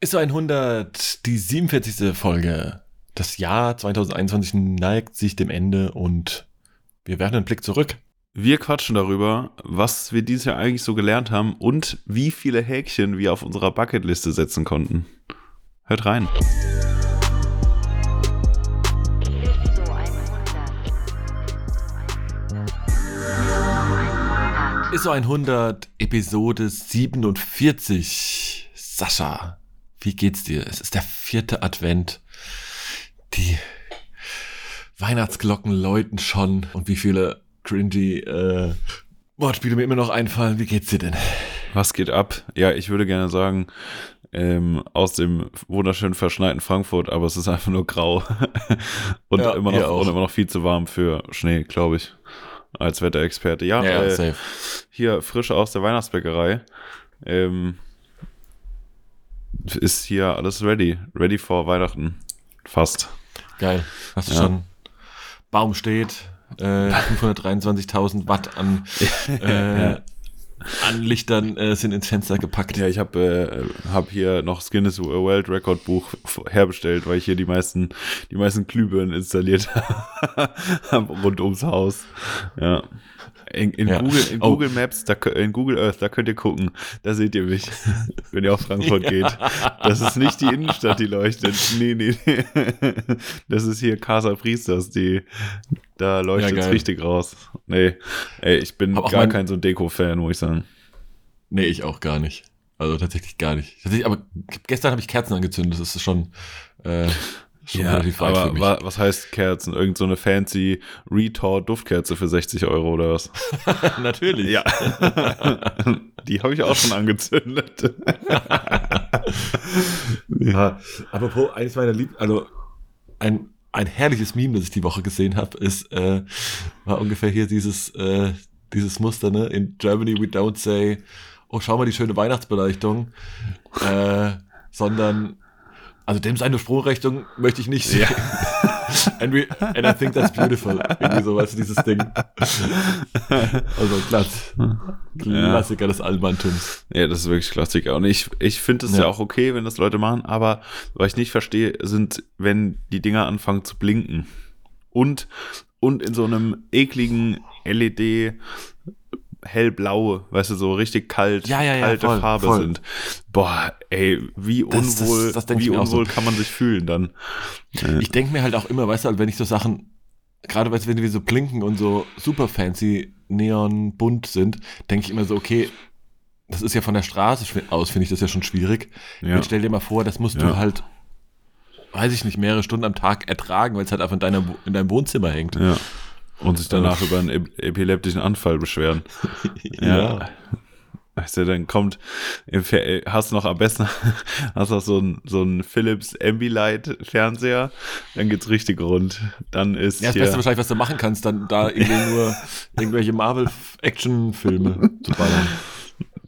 Ist so 100, die 47. Folge. Das Jahr 2021 neigt sich dem Ende und wir werfen einen Blick zurück. Wir quatschen darüber, was wir dieses Jahr eigentlich so gelernt haben und wie viele Häkchen wir auf unserer Bucketliste setzen konnten. Hört rein. Ist so 100, Episode 47. Sascha, wie geht's dir? Es ist der vierte Advent. Die Weihnachtsglocken läuten schon. Und wie viele cringy äh, Wortspiele mir immer noch einfallen. Wie geht's dir denn? Was geht ab? Ja, ich würde gerne sagen, ähm, aus dem wunderschön verschneiten Frankfurt, aber es ist einfach nur grau und, Ja, immer noch, und immer noch viel zu warm für Schnee, glaube ich, als Wetterexperte. Ja, Ja, äh, safe. hier frisch aus der Weihnachtsbäckerei. Ähm, ist hier alles ready, ready for Weihnachten. Fast. Geil. Hast du Ja. schon? Baum steht. Äh, 523.000 Watt an, äh, an Lichtern äh, sind ins Fenster gepackt. Ja, ich habe äh, hab hier noch Guinness World Record Buch herbestellt, weil ich hier die meisten, die meisten Glühbirnen installiert habe rund ums Haus. Ja. In, in, Ja. Google, in Oh. Google Maps, da, in Google Earth, da könnt ihr gucken. Da seht ihr mich, wenn ihr auf Frankfurt Ja. geht. Das ist nicht die Innenstadt, die leuchtet. Nee, nee, nee. Das ist hier Casa Priesters, die, da leuchtet es richtig raus. Nee, ey, ich bin gar kein so Deko-Fan, muss ich sagen. Nee, ich auch gar nicht. Also tatsächlich gar nicht. Tatsächlich, aber gestern habe ich Kerzen angezündet. Das ist schon, äh, schon Ja, aber wa was heißt Kerzen? Irgend so eine fancy Retort-Duftkerze für 60 Euro oder was? Natürlich. Ja. Die habe ich auch schon angezündet. Ja, apropos, eines meiner Lieb... Also, ein, ein herrliches Meme, das ich die Woche gesehen habe, ist, äh, war ungefähr hier dieses, äh, dieses Muster, ne? In Germany we don't say, oh, schau mal die schöne Weihnachtsbeleuchtung, äh, sondern, also dem seine Sprungrichtung möchte ich nicht sehen. and, we, and I think that's beautiful. Irgendwie so, weißt du, dieses Ding. Also, Klass. Klassiker des Allmanntums. Ja, das ist wirklich Klassiker. Und ich, ich finde es ja. Ja. auch okay, wenn das Leute machen, aber was ich nicht verstehe, sind, wenn die Dinger anfangen zu blinken. Und, und in so einem ekligen LED hellblau, weißt du, so richtig kalt, Ja, ja, ja, kalte voll, Farbe voll. sind. Boah, ey, wie Das- das- unwohl, das ich wie auch so. unwohl kann man sich fühlen dann? Ich denke mir halt auch immer, weißt du, wenn ich so Sachen, gerade weißt du, wenn die so blinken und so super fancy neon bunt sind, denke ich immer so, okay, das ist ja von der Straße aus, finde ich das ja schon schwierig. Ja. Jetzt stell dir mal vor, das musst Ja. du halt, weiß ich nicht, mehrere Stunden am Tag ertragen, weil es halt einfach in, deiner, in deinem Wohnzimmer hängt. Ja. Und sich danach über einen ep- epileptischen Anfall beschweren. Ja. Weißt du, dann kommt, äh, hast du noch am besten, hast noch so ein, so ein Philips Ambilight Fernseher, dann geht's richtig rund. Dann ist Ja, das Beste wahrscheinlich, was du machen kannst, dann da irgendwie nur irgendwelche Marvel-Action-Filme zu ballern.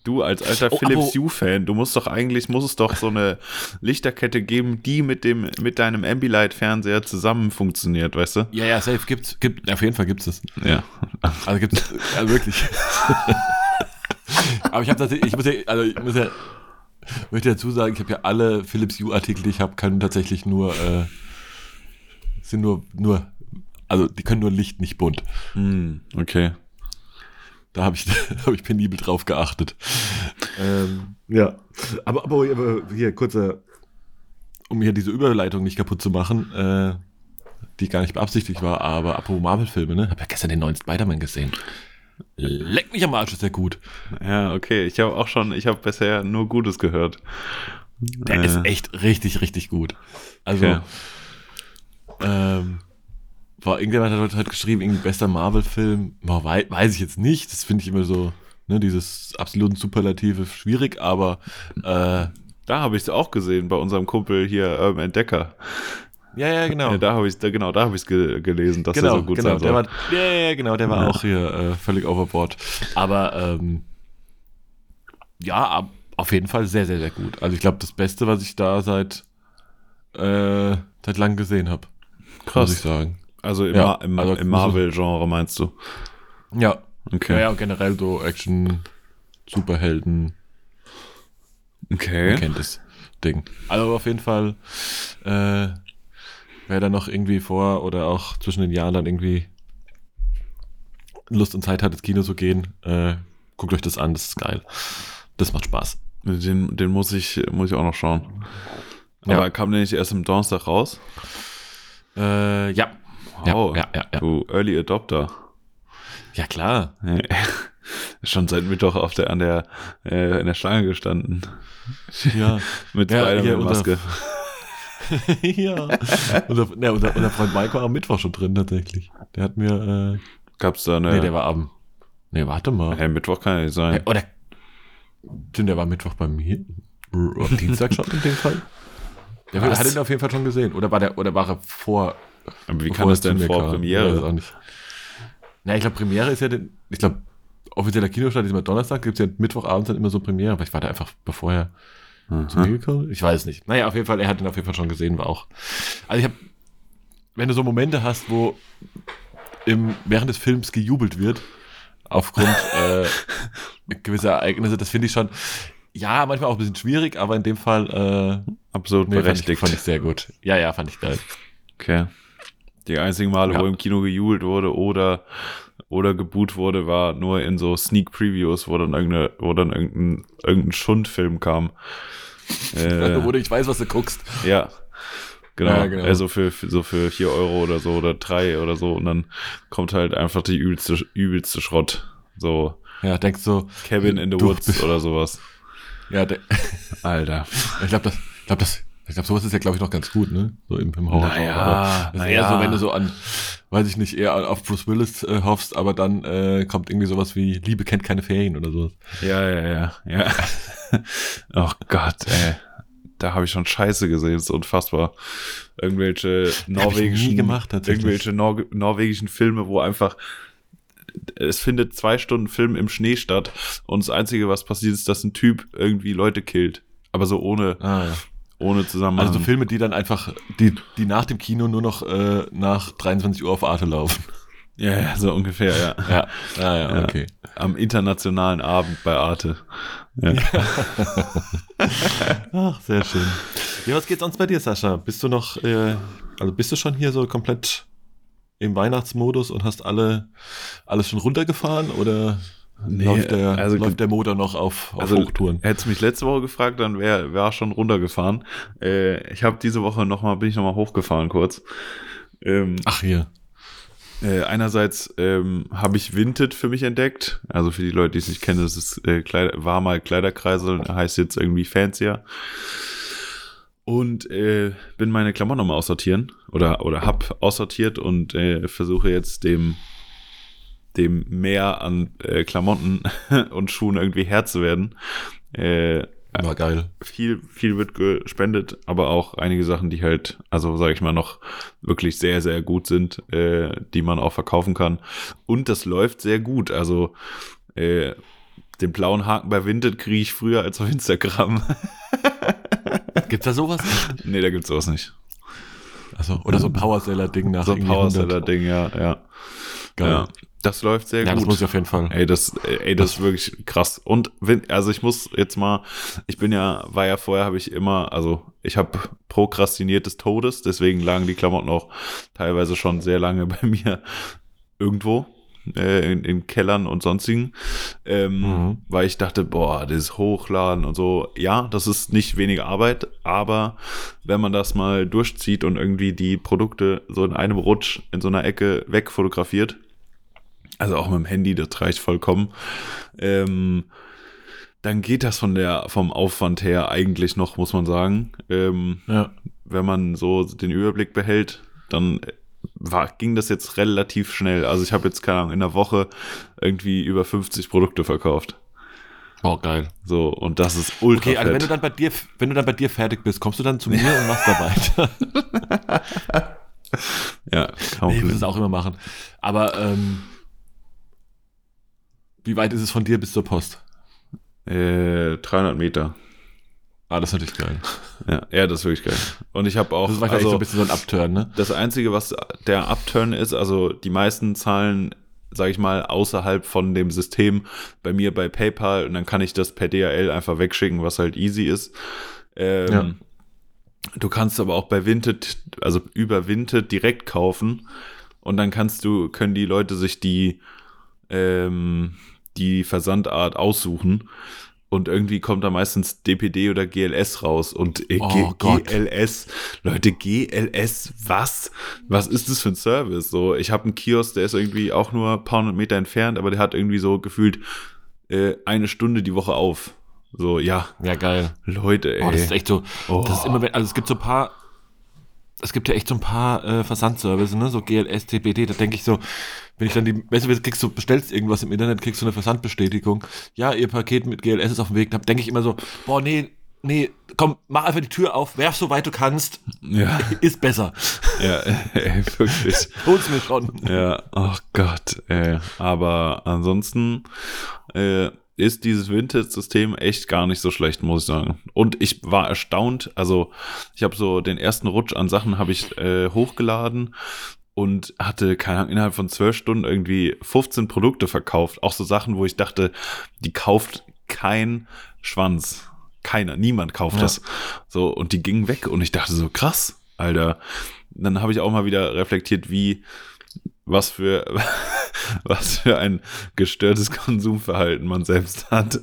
Du als alter Oh, Philips aber- Hue Fan, du musst doch eigentlich, muss es doch so eine Lichterkette geben, die mit dem, mit deinem Ambilight Fernseher zusammen funktioniert, weißt du? Ja, ja, safe gibt's, gibt, auf jeden Fall gibt's das. Ja. Also gibt's, ja, wirklich. Aber ich habe tatsächlich, ich muss ja, also ich muss ja, möchte dazu sagen, ich habe ja alle Philips Hue Artikel, die ich habe, können tatsächlich nur, äh, sind nur, nur, also die können nur Licht, nicht bunt. Hm, okay. Da habe ich, da habe ich penibel drauf geachtet. Ähm, ja. Aber, aber, aber hier, kurzer, um hier diese Überleitung nicht kaputt zu machen, äh, die gar nicht beabsichtigt war, aber apropos Marvel-Filme, ne? Hab ja gestern den neuen Spider-Man gesehen. Leck mich am Arsch, ist der gut. Ja, okay. Ich habe auch schon, ich habe bisher nur Gutes gehört. Der Äh. ist echt richtig, richtig gut. Also, Okay. ähm, war, irgendjemand hat heute halt geschrieben, irgendwie bester Marvel-Film. Weiß ich jetzt nicht. Das finde ich immer so, ne, dieses absoluten Superlative schwierig, aber äh, Da habe ich es auch gesehen bei unserem Kumpel hier Urban Entdecker. ja, ja, genau. Ja, da habe ich da genau, da habe ich es ge gelesen, dass genau, er so gut genau, sein der soll. war, ja, ja, ja, genau, der war Ja. auch hier äh, völlig overboard. Aber ähm, ja, auf jeden Fall sehr, sehr, sehr gut. Also ich glaube, das Beste, was ich da seit äh, seit langem gesehen habe. Muss ich sagen. Also im, Ja, Ma im, also- im Marvel-Genre meinst du? Ja. Okay. Ja, ja, und generell so Action, Superhelden, Okay. man kennt es. Ding. Also auf jeden Fall, äh, wer da noch irgendwie vor oder auch zwischen den Jahren dann irgendwie Lust und Zeit hat, ins Kino zu gehen, äh, guckt euch das an, das ist geil. Das macht Spaß. Den, den muss ich, muss ich auch noch schauen. Aber Ja. kam der nicht erst am Donnerstag raus? Äh, ja. Wow, ja, ja, ja. Du Early Adopter. Ja, klar. Schon seit Mittwoch auf der, an der, äh, in der Schlange gestanden. Ja. Mit Ja, Spider-Man-Maske. ja. Unser, ja unser, unser Freund Mike war am Mittwoch schon drin, tatsächlich. Der hat mir, äh, Gab's da eine. nee, der war am, nee, warte mal. hey, Mittwoch kann ja nicht sein. Hey, Oder, stimmt, der war Mittwoch bei mir. Am Dienstag schon in dem Fall. Der Was? hat ihn auf jeden Fall schon gesehen. Oder war der, oder war er vor, Aber wie bevor kann das denn vor kam? Ich Premiere? auch nicht. Na, ich glaube, Premiere ist ja den, ich glaube, offizieller Kinostart ist immer Donnerstag, gibt es ja Mittwochabends dann immer so Premiere. Vielleicht war der einfach, bevor er zu mir gekommen? Ich weiß nicht. Naja, auf jeden Fall, er hat ihn auf jeden Fall schon gesehen, war auch. Also ich habe, wenn du so Momente hast, wo im, während des Films gejubelt wird, aufgrund äh, gewisser Ereignisse, das finde ich schon, ja, manchmal auch ein bisschen schwierig, aber in dem Fall, äh, Absolut nee, fand, ich, berechtigt. fand ich sehr gut. Ja, ja, fand ich geil. Okay. Die einzigen Male, Ja. wo im Kino gejubelt wurde oder, oder geboot wurde, war nur in so Sneak Previews, wo dann, irgendeine, wo dann irgendein, irgendein Schundfilm kam. Äh, wo du ich weiß, was du guckst. ja. Genau. Ja, genau. Also für, für so für 4 Euro oder so oder 3 oder so und dann kommt halt einfach die übelste, übelste Schrott. So Ja, denkst du, Cabin in the Woods oder sowas. ja, Alter. ich glaube, das, ich glaube, das, ich glaube, sowas ist ja, glaube ich, noch ganz gut, ne? So im, im Horror. Naja, aber das ist eher naja. so, wenn du so an, weiß ich nicht, eher auf Bruce Willis äh, hoffst, aber dann äh, kommt irgendwie sowas wie Liebe kennt keine Ferien oder sowas. Ja, ja, ja, ja. oh Gott, ey. Da habe ich schon Scheiße gesehen, das ist unfassbar. Irgendwelche norwegischen, gemacht, irgendwelche Nor norwegischen Filme, wo einfach es findet zwei Stunden Film im Schnee statt und das Einzige, was passiert, ist, dass ein Typ irgendwie Leute killt. Aber so ohne, Ah, ja. Ohne Zusammenhang. Also so Filme, die dann einfach, die, die nach dem Kino nur noch äh, nach 23 Uhr auf Arte laufen. ja, ja, so ungefähr, ja. Ja, ah, ja, Ja. okay. Am internationalen Abend bei Arte. Ja. Ach, sehr schön. Ja, was geht sonst bei dir, Sascha? Bist du noch, äh, also bist du schon hier so komplett im Weihnachtsmodus und hast alle alles schon runtergefahren oder Nee, läuft, der, also- läuft der Motor noch auf, auf Also, Hochtouren? Hättest mich letzte Woche gefragt, dann wäre wär schon runtergefahren. Äh, ich habe diese Woche noch mal, bin ich noch mal hochgefahren kurz. Ähm, Ach hier. äh, einerseits ähm, habe ich Vinted für mich entdeckt. Also für die Leute, die es nicht kennen, das ist, äh, Kleider, war mal Kleiderkreisel, heißt jetzt irgendwie fancier. Und äh, bin meine Klamotten nochmal aussortieren oder, oder hab aussortiert und äh, versuche jetzt dem, dem Meer an äh, Klamotten und Schuhen irgendwie Herr zu werden. Äh, War geil. viel, viel wird gespendet, aber auch einige Sachen, die halt, also sage ich mal, noch wirklich sehr, sehr gut sind, äh, die man auch verkaufen kann. Und das läuft sehr gut. Also äh, den blauen Haken bei Vinted kriege ich früher als auf Instagram. Gibt's da sowas? nee, da gibt's sowas nicht. Also, oder so ein Powerseller-Ding nach So ein irgendwie 100. Powerseller-Ding, ja, ja. Geil. ja. Das läuft sehr Ja, das gut. muss ich auf jeden Fall. Ey, das, ey, das ist wirklich krass. Und wenn, also ich muss jetzt mal, ich bin ja, war ja vorher, habe ich immer, also ich habe prokrastiniert des Todes, deswegen lagen die Klamotten auch teilweise schon sehr lange bei mir irgendwo. Äh, in, in Kellern und sonstigen, ähm, Mhm. weil ich dachte, boah, das Hochladen und so, ja, das ist nicht weniger Arbeit, aber wenn man das mal durchzieht und irgendwie die Produkte so in einem Rutsch in so einer Ecke wegfotografiert, also auch mit dem Handy, das reicht vollkommen. Ähm, dann geht das von der, vom Aufwand her eigentlich noch, muss man sagen. Ähm, Ja. wenn man so den Überblick behält, dann war, ging das jetzt relativ schnell. Also ich habe jetzt, keine Ahnung, in der Woche irgendwie über 50 Produkte verkauft. Boah, geil. So, und das ist ultra Okay, also wenn du dann bei dir, wenn du dann bei dir fertig bist, kommst du dann zu mir und machst da weiter. ja, Nee, kaum ich will es auch immer machen. Aber ähm, wie weit ist es von dir bis zur Post? äh, 300 Meter. Ah, das ist natürlich geil. Ja, ja, das ist wirklich geil. Und ich habe auch, Das ist wahrscheinlich so also, ein bisschen so ein Upturn, ne? Das Einzige, was der Upturn ist, also die meisten zahlen, sage ich mal, außerhalb von dem System bei mir bei PayPal und dann kann ich das per DHL einfach wegschicken, was halt easy ist. Ähm, Ja. Du kannst aber auch bei Vinted, also über Vinted direkt kaufen und dann kannst du, können die Leute sich die, ähm, die Versandart aussuchen und irgendwie kommt da meistens DPD oder GLS raus und äh, Oh. GLS, Leute, GLS, was? Was ist das für ein Service? So, ich habe einen Kiosk, der ist irgendwie auch nur ein paar hundert Meter entfernt, aber der hat irgendwie so gefühlt äh, eine Stunde die Woche auf. So, ja, Ja, geil. Leute, ey. Oh, das ist echt so. Oh. Das ist immer, wenn- also es gibt so ein paar, es gibt ja echt so ein paar äh, Versandservice, ne, so GLS, TPD, da denke ich so, wenn ich dann die, weißt du, kriegst, du bestellst irgendwas im Internet, kriegst du eine Versandbestätigung, ja, ihr Paket mit GLS ist auf dem Weg, da denke ich immer so, boah, nee, nee, komm, mach einfach die Tür auf, werf so weit du kannst, ja, ist besser. ja, ey, wirklich. Hol's mir schon. Ja, ach Gott, ey. Aber ansonsten äh, ist dieses Vintage-System echt gar nicht so schlecht, muss ich sagen. Und ich war erstaunt, also ich habe so den ersten Rutsch an Sachen habe ich äh, hochgeladen und hatte, keine Ahnung, innerhalb von zwölf Stunden irgendwie 15 Produkte verkauft. Auch so Sachen, wo ich dachte, die kauft kein Schwanz. Keiner, niemand kauft Ja. das. So, und die gingen weg und ich dachte so, krass, Alter. Dann habe ich auch mal wieder reflektiert, wie, was für, was für ein gestörtes Konsumverhalten man selbst hat.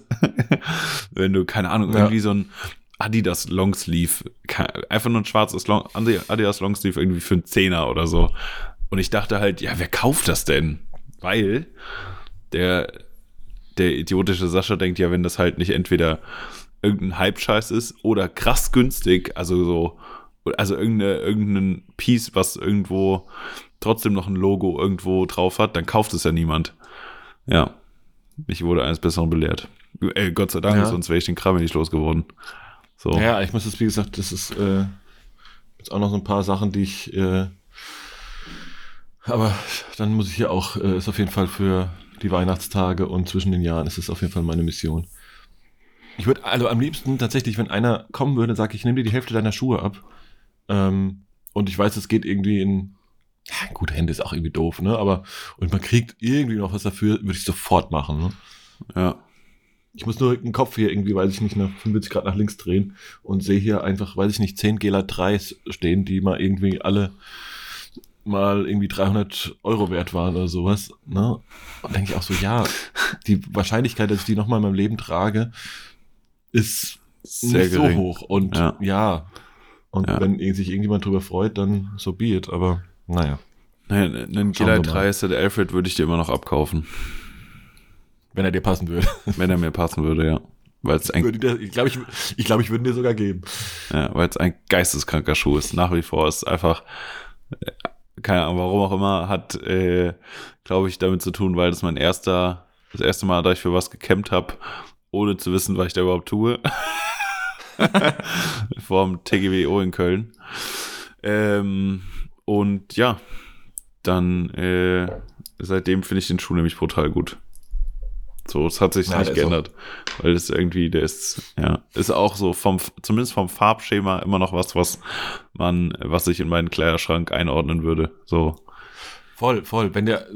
Wenn du, keine Ahnung, Ja. irgendwie so ein Adidas Longsleeve, einfach nur ein schwarzes Long, Adidas Longsleeve irgendwie für einen Zehner oder so. Und ich dachte halt, ja, wer kauft das denn? Weil der, der idiotische Sascha denkt ja, wenn das halt nicht entweder irgendein Hype-Scheiß ist oder krass günstig, also so, also irgendeine, irgendein Piece, was irgendwo trotzdem noch ein Logo irgendwo drauf hat, dann kauft es ja niemand. Ja. Ich wurde eines Besseren belehrt. Ey, Gott sei Dank, Ja. sonst wäre ich den Kram nicht losgeworden. So. Ja, ich muss das, wie gesagt, das ist äh, jetzt auch noch so ein paar Sachen, die ich, äh, aber dann muss ich hier auch, äh, ist auf jeden Fall für die Weihnachtstage und zwischen den Jahren ist es auf jeden Fall meine Mission. Ich würde also am liebsten tatsächlich, wenn einer kommen würde, sage ich, nehme dir die Hälfte deiner Schuhe ab. Ähm, und ich weiß, es geht irgendwie in, ja, gute Hände ist auch irgendwie doof, ne? Aber, und man kriegt irgendwie noch was dafür, würde ich sofort machen, ne? Ja. Ich muss nur den Kopf hier irgendwie, weiß ich nicht, nach 45 Grad nach links drehen und sehe hier einfach, weiß ich nicht, 10 Gela 3s stehen, die mal irgendwie alle mal irgendwie 300 Euro wert waren oder sowas. Ne? Und denke ich auch so, ja, die Wahrscheinlichkeit, dass ich die nochmal in meinem Leben trage, ist Sehr nicht gering. so hoch. Und Ja. ja, und Ja. wenn sich irgendjemand drüber freut, dann so be it. Aber naja, Nein, einen Gila wir mal. 3 Set Alfred würde ich dir immer noch abkaufen, wenn er dir passen würde. wenn er mir passen würde, ja. Weil es ein, dir- Ich glaube, ich, ich, glaub, ich würde ihn dir sogar geben. ja, weil es ein geisteskranker Schuh ist. Nach wie vor ist einfach, äh, keine Ahnung, warum auch immer, hat, äh, glaube ich, damit zu tun, weil das mein erster, das erste Mal, da ich für was gekämmt habe, ohne zu wissen, was ich da überhaupt tue. Vorm TGWO in Köln. Ähm, und ja, dann äh, seitdem finde ich den Schuh nämlich brutal gut. So, es hat sich Ja, nicht der ist auch- geändert. Weil es irgendwie, der ist, ja, ist auch so vom, zumindest vom Farbschema immer noch was, was man, was ich in meinen Kleiderschrank einordnen würde. So. Voll, voll. Wenn der,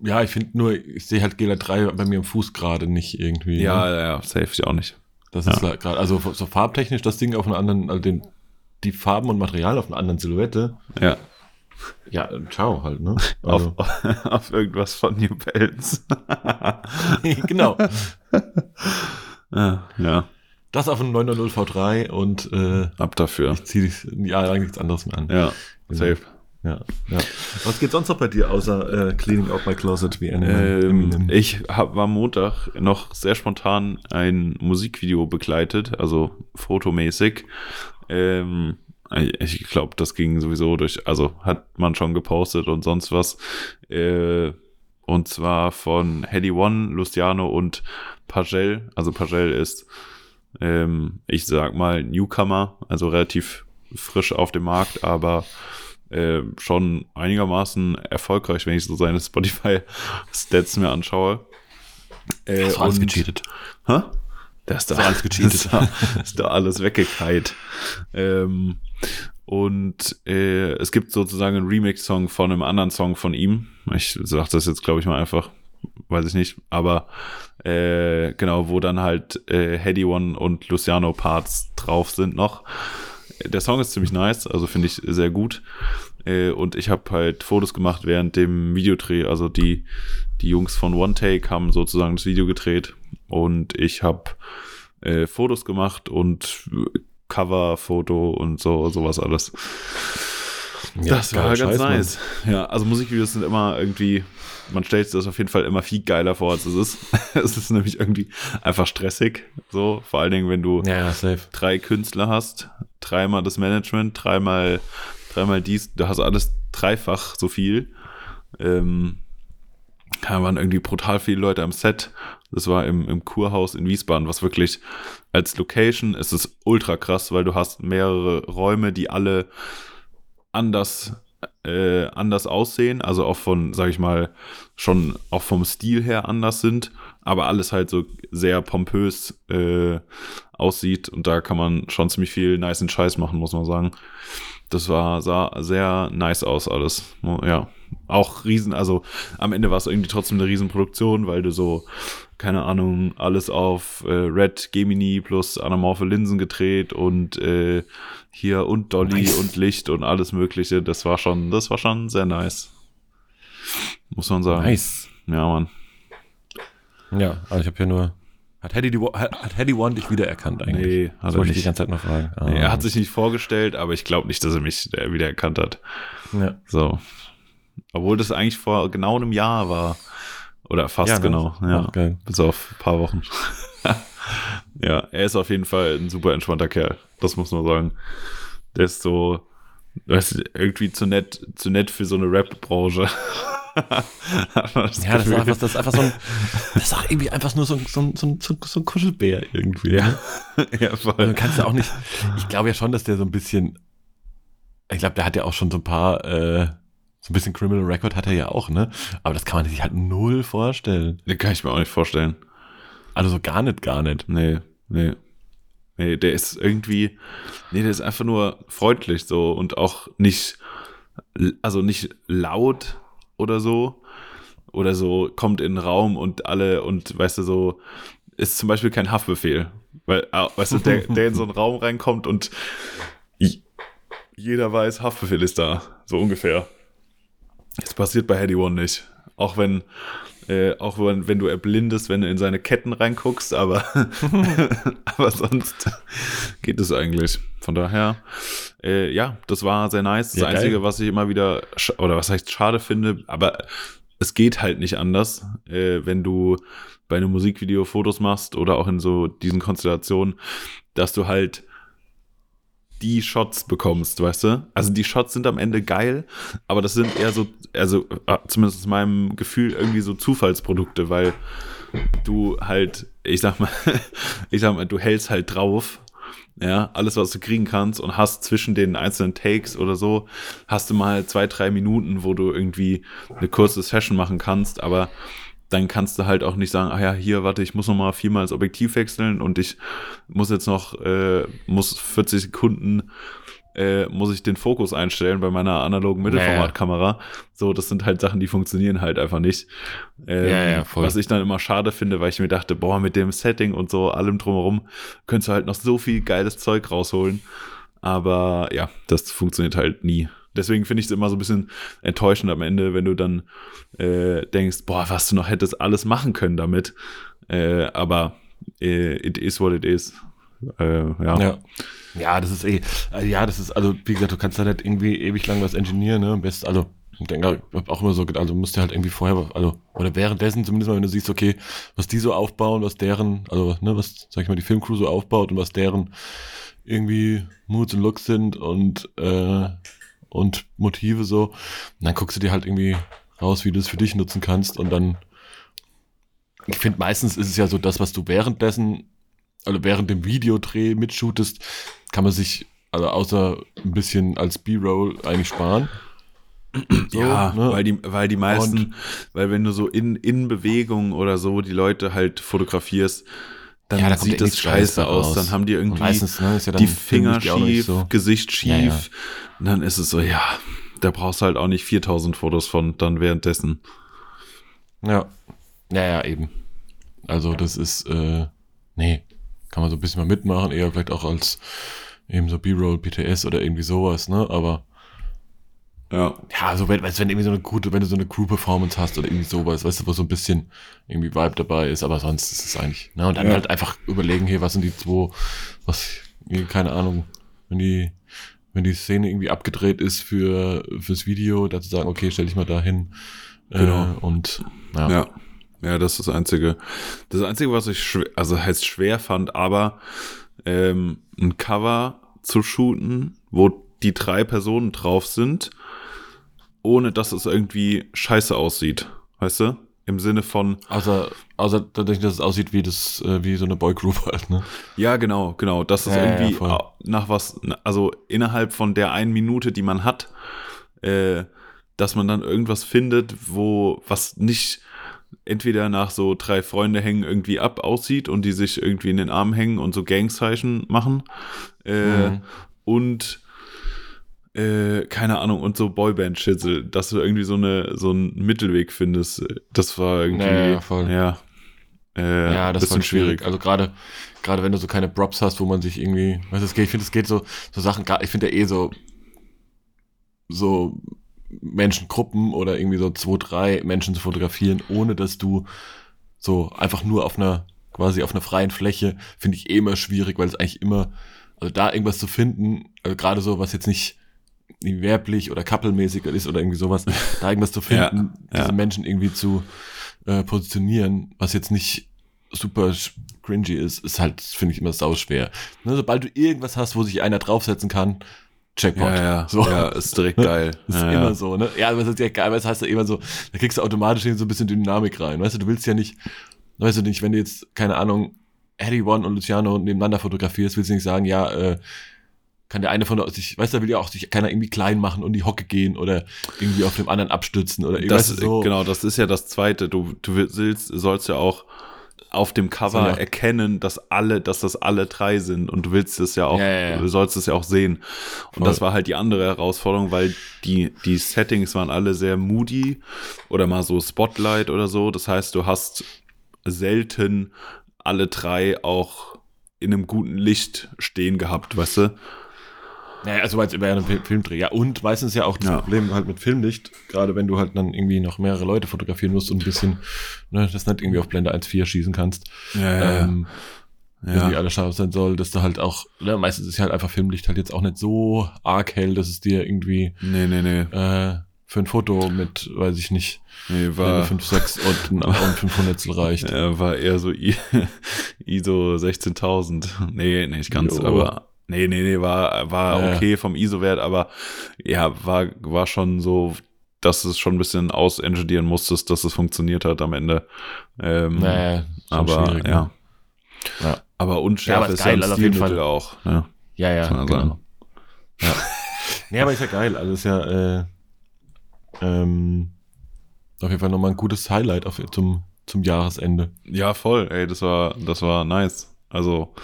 ja, ich finde nur, ich sehe halt Gela 3 bei mir am Fuß gerade nicht irgendwie. Ja, ne? ja, ja, safe ich auch nicht. Das ja. ist halt gerade, also so farbtechnisch das Ding auf einer anderen, also den, die Farben und Material auf einer anderen Silhouette. Ja. Ja, ciao halt, ne? Also, Auf, auf irgendwas von New Balance. genau. ja, ja, Das auf einen 990 V3 und äh, ab dafür. ich ziehe ja lang nichts anderes mehr an. Ja, safe. Ja, ja. Was geht sonst noch bei dir außer äh, Cleaning Out My Closet wie Animal? Ähm, ich hab, war am Montag noch sehr spontan ein Musikvideo begleitet, also fotomäßig. Ähm, ich glaube, das ging sowieso durch, also hat man schon gepostet und sonst was. Äh, und zwar von Heady One, Luciano und Pagel. Also Pagel ist, ähm, ich sag mal, Newcomer, also relativ frisch auf dem Markt, aber äh, schon einigermaßen erfolgreich, wenn ich so seine Spotify-Stats mir anschaue. Äh, Hast du alles gecheatet? Hä? Das ist doch alles gecheatet. Ist doch, ist doch alles weggekeilt. Ähm, und äh, es gibt sozusagen einen Remix-Song von einem anderen Song von ihm. Ich sag das jetzt, glaube ich, mal einfach, weiß ich nicht. Aber Äh, genau, wo dann halt äh, Heady One und Luciano Parts drauf sind noch. Der Song ist ziemlich nice, also finde ich sehr gut. Äh, und ich habe halt Fotos gemacht während dem Videodreh. Also die, die Jungs von One Take haben sozusagen das Video gedreht und ich habe äh, Fotos gemacht und Cover-Foto und so, sowas alles. Ja, das war ganz nice. Mann. Ja, also Musikvideos sind immer irgendwie, man stellt sich das auf jeden Fall immer viel geiler vor, als es ist. es ist nämlich irgendwie einfach stressig. So, vor allen Dingen, wenn du ja, drei Künstler hast, dreimal das Management, dreimal, dreimal dies, du hast alles dreifach so viel. Ähm, da waren irgendwie brutal viele Leute am Set. Das war im, im Kurhaus in Wiesbaden, was wirklich als Location ist es ultra krass, weil du hast mehrere Räume, die alle anders, äh, anders aussehen, also auch von, sag ich mal, schon auch vom Stil her anders sind, aber alles halt so sehr pompös äh, aussieht und da kann man schon ziemlich viel nice Scheiß machen, muss man sagen. Das war, sah sehr nice aus alles. Ja. Auch riesen, also am Ende war es irgendwie trotzdem eine Riesenproduktion, weil du so keine Ahnung, alles auf äh, Red Gemini plus anamorphe Linsen gedreht und äh, hier und Dolly nice. und Licht und alles Mögliche. Das war schon, das war schon sehr nice. Muss man sagen. Nice. Ja, Mann. Ja, also ich habe hier nur. Hat Hedy, hat, hat Hedy One dich wiedererkannt eigentlich? Nee, hat das wollte ich die ganze Zeit noch fragen. Ah. Nee, er hat sich nicht vorgestellt, aber ich glaube nicht, dass er mich äh, wiedererkannt hat. Ja. So. Obwohl das eigentlich vor genau einem Jahr war. Oder fast ja, ne? genau. Ja, okay. bis auf ein paar Wochen. ja, er ist auf jeden Fall ein super entspannter Kerl. Das muss man sagen. Der ist so, weißt du, irgendwie zu nett, zu nett für so eine Rap-Branche. das ja, das ist, einfach, das ist einfach so ein, das ist auch irgendwie einfach nur so ein, so ein, so ein, so ein Kuschelbär irgendwie. Ja, ne? ja voll. Also kannst du auch nicht, ich glaube ja schon, dass der so ein bisschen, ich glaube, der hat ja auch schon so ein paar, äh, so ein bisschen Criminal Record hat er ja auch, ne? Aber das kann man sich halt null vorstellen. Den kann ich mir auch nicht vorstellen. Also so gar nicht, gar nicht. Nee, nee. Nee, der ist irgendwie, nee, der ist einfach nur freundlich so und auch nicht, also nicht laut oder so. Oder so kommt in den Raum und alle und weißt du, so ist zum Beispiel kein Haftbefehl. Weil, ah, weißt du, der, der in so einen Raum reinkommt und jeder weiß, Haftbefehl ist da. So ungefähr. Das passiert bei Heady One nicht. Auch wenn, äh, auch wenn, wenn du erblindest, wenn du in seine Ketten reinguckst, aber, aber sonst geht es eigentlich. Von daher, äh, ja, das war sehr nice. Das ja, Einzige, geil. was ich immer wieder, oder was ich schade finde, aber es geht halt nicht anders, äh, wenn du bei einem Musikvideo Fotos machst oder auch in so diesen Konstellationen, dass du halt die Shots bekommst, weißt du? Also die Shots sind am Ende geil, aber das sind eher so, also äh, zumindest aus meinem Gefühl irgendwie so Zufallsprodukte, weil du halt, ich sag mal, ich sag mal, du hältst halt drauf, ja, alles, was du kriegen kannst und hast zwischen den einzelnen Takes oder so, hast du mal zwei, drei Minuten, wo du irgendwie eine kurze Session machen kannst, aber dann kannst du halt auch nicht sagen, ah ja, hier, warte, ich muss noch mal viermal das Objektiv wechseln und ich muss jetzt noch, äh, muss 40 Sekunden, äh, muss ich den Fokus einstellen bei meiner analogen Mittelformatkamera. Naja. So, das sind halt Sachen, die funktionieren halt einfach nicht. Ähm, ja, ja, voll. Was ich dann immer schade finde, weil ich mir dachte, boah, mit dem Setting und so, allem drumherum, könntest du halt noch so viel geiles Zeug rausholen. Aber ja, das funktioniert halt nie. Deswegen finde ich es immer so ein bisschen enttäuschend am Ende, wenn du dann äh, denkst, boah, was du noch hättest alles machen können damit. Äh, aber äh, it is what it is. Äh, ja. ja. Ja, das ist eh, äh, ja, das ist, also, wie gesagt, du kannst da nicht irgendwie ewig lang was ingenieren, ne? Best, also, ich denke, ich auch immer so gedacht, also musst du halt irgendwie vorher, also, oder währenddessen zumindest mal, wenn du siehst, okay, was die so aufbauen, was deren, also, ne, was, sag ich mal, die Filmcrew so aufbaut und was deren irgendwie Moods und Looks sind und, äh, und Motive so. Und dann guckst du dir halt irgendwie raus, wie du es für dich nutzen kannst und dann ich finde, meistens ist es ja so, das, was du währenddessen, also während dem Videodreh mitshootest, kann man sich, also außer ein bisschen als B-Roll eigentlich sparen. So, ja, ne? weil die, weil die meisten, und, weil wenn du so in, in Bewegung oder so die Leute halt fotografierst, dann ja, da sieht das scheiße aus. Dann haben die irgendwie ne, ja die Finger schief, so. Gesicht schief. Ja, und dann ist es so, ja, da brauchst du halt auch nicht 4000 Fotos von dann währenddessen. Ja. Ja, ja, eben. Also das ist, äh, nee, kann man so ein bisschen mal mitmachen, eher vielleicht auch als eben so B-Roll, BTS oder irgendwie sowas, ne? Aber Ja. ja, also wenn, weißt wenn irgendwie so eine gute, wenn du so eine Crew-Performance hast oder irgendwie sowas, weißt du, wo so ein bisschen irgendwie Vibe dabei ist, aber sonst ist es eigentlich, ne? Und dann Ja. halt einfach überlegen, hier, was sind die zwei, was, keine Ahnung, wenn die, wenn die Szene irgendwie abgedreht ist für, fürs Video, dazu sagen, okay, stell dich mal da hin. Genau. Äh, und, ja. Ja. Ja, das ist das Einzige. Das Einzige, was ich schwer, also heißt schwer fand, aber ähm, ein Cover zu shooten, wo die drei Personen drauf sind, ohne dass es irgendwie scheiße aussieht. Weißt du? Im Sinne von, Außer, außer dadurch, dass es aussieht wie das, äh, wie so eine Boygroup halt, ne? ja, genau, genau, dass es Ja, ja, irgendwie voll. nach was, also innerhalb von der einen Minute, die man hat, äh, dass man dann irgendwas findet, wo was nicht entweder nach so drei Freunde hängen irgendwie ab aussieht und die sich irgendwie in den Arm hängen und so Gangzeichen machen äh, Mhm. und äh, keine Ahnung und so Boyband-Schitzel, dass du irgendwie so eine so einen Mittelweg findest. Das war irgendwie Ja, ja, voll. ja, äh, Ja, das ist bisschen voll schwierig. Also gerade, gerade wenn du so keine Props hast, wo man sich irgendwie, weißt du, es geht, ich finde, es geht so, so Sachen, ich finde ja eh so, so Menschengruppen oder irgendwie so zwei, drei Menschen zu fotografieren, ohne dass du so einfach nur auf einer, quasi auf einer freien Fläche, finde ich eh immer schwierig, weil es eigentlich immer, also da irgendwas zu finden, also gerade so, was jetzt nicht werblich oder couple-mäßig ist oder irgendwie sowas, da irgendwas zu Ja, finden, ja. diese Menschen irgendwie zu äh, positionieren, was jetzt nicht super cringy ist, ist halt, finde ich immer sauschwer. Ne, sobald du irgendwas hast, wo sich einer draufsetzen kann, Checkpot. Ja, ja, So. ja, ist direkt geil. Ist ja, immer ja. so, ne? Ja, aber das ist ja geil, weil das heißt ja immer so, da kriegst du automatisch so ein bisschen Dynamik rein. Weißt du, du willst ja nicht, weißt du nicht, wenn du jetzt, keine Ahnung, Eddie One und Luciano nebeneinander fotografierst, willst du nicht sagen, ja, äh, kann der eine von sich, weißt du, da will ja auch sich keiner irgendwie klein machen und die Hocke gehen oder irgendwie auf dem anderen abstützen oder Das, weißt du, so. Genau, das ist ja das Zweite. Du, du willst, sollst ja auch auf dem Cover ja- erkennen, dass alle, dass das alle drei sind und du willst es ja auch, ja, ja. du sollst es ja auch sehen. Und Voll. das war halt die andere Herausforderung, weil die, die Settings waren alle sehr moody oder mal so Spotlight oder so. Das heißt, du hast selten alle drei auch in einem guten Licht stehen gehabt, weißt du? Ja, also weil es über einen Fil- Filmdreh. Ja, und meistens ja auch das Ja. Problem halt mit Filmlicht, gerade wenn du halt dann irgendwie noch mehrere Leute fotografieren musst und ein bisschen, ne, das nicht irgendwie auf Blende 1.4 schießen kannst. Ja, ähm, irgendwie alles scharf sein soll, dass du halt auch, ne, meistens ist ja halt einfach Filmlicht halt jetzt auch nicht so arg hell, dass es dir irgendwie Nee, nee, nee. äh, für ein Foto mit, weiß ich nicht, Nee, war war, 5, 6 und, ein- und 500 reicht. Er war eher so I ISO 16.000. Nee, nee, ganz, Jo. aber nee, nee, nee, war, war Ja. okay vom ISO-Wert, aber ja, war, war schon so, dass es schon ein bisschen ausengineeren musstest, dass es funktioniert hat am Ende. Ähm, Naja, aber schwierig, ne? ja. Ja. Aber Ja, unschärf aber ist geil, ja ein also auf jeden Stilmittel Fall. auch. Ne? Ja, ja, man genau. sagen. Ja. nee, aber ist ja geil. Also ist ja äh, ähm, auf jeden Fall nochmal ein gutes Highlight auf, zum, zum Jahresende. Ja, voll, ey, das war, das war nice. Also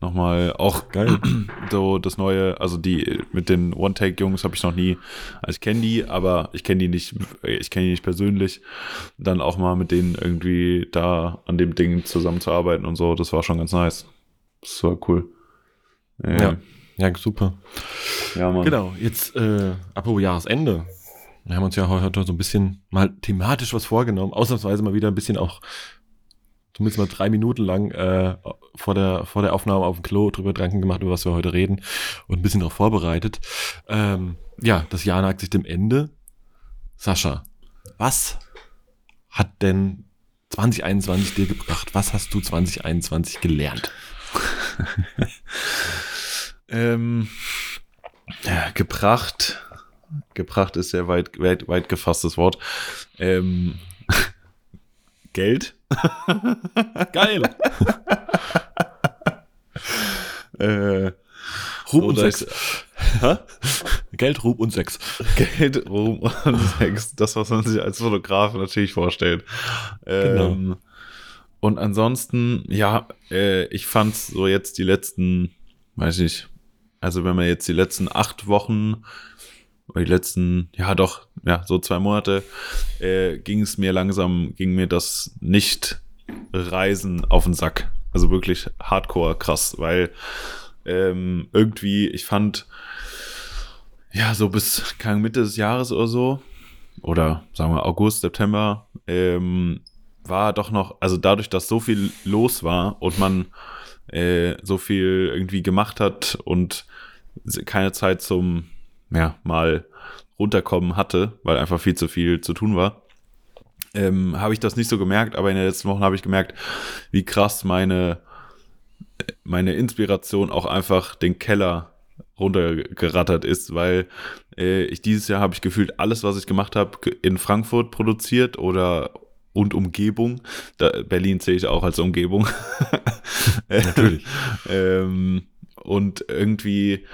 nochmal auch Geil. so das neue, also die mit den One-Take-Jungs habe ich noch nie, also ich kenne die, aber ich kenne die nicht, ich kenne die nicht persönlich. Dann auch mal mit denen irgendwie da an dem Ding zusammenzuarbeiten und so, das war schon ganz nice. Das war cool. Äh, Ja. Ja, super. ja, Mann. Genau, jetzt äh, apropos Jahresende. Wir haben uns ja heute so ein bisschen mal thematisch was vorgenommen. Ausnahmsweise mal wieder ein bisschen auch, zumindest mal drei Minuten lang äh, vor, der, vor der Aufnahme auf dem Klo drüber Gedanken gemacht, über was wir heute reden und ein bisschen darauf vorbereitet. Ähm, ja, das Jahr neigt sich dem Ende. Sascha, was hat denn 2021 dir gebracht? Was hast du 2021 gelernt? Ähm, ja, gebracht. Gebracht ist sehr weit, weit, weit gefasstes Wort. Ähm, Geld. Geil! Äh, Ruhm und Sex. Geld, Ruhm und Sex. Geld, Ruhm und Sex. Das, was man sich als Fotograf natürlich vorstellt. Ähm, Und ansonsten, ja, äh, ich fand's so jetzt die letzten, weiß ich, also wenn man jetzt die letzten acht Wochen die letzten, ja doch, ja, so zwei Monate, äh, ging es mir langsam, ging mir das nicht Reisen auf den Sack. Also wirklich hardcore krass, weil ähm, irgendwie, ich fand, ja, so bis keine Mitte des Jahres oder so, oder sagen wir August, September, ähm, war doch noch, also dadurch, dass so viel los war und man äh, so viel irgendwie gemacht hat und keine Zeit zum, ja, mal runterkommen hatte, weil einfach viel zu viel zu tun war, ähm, habe ich das nicht so gemerkt, aber in den letzten Wochen habe ich gemerkt, wie krass meine, meine Inspiration auch einfach den Keller runtergerattert ist, weil äh, ich dieses Jahr habe ich gefühlt alles, was ich gemacht habe, in Frankfurt produziert oder und Umgebung. Da, Berlin sehe ich auch als Umgebung. Natürlich. ähm, und irgendwie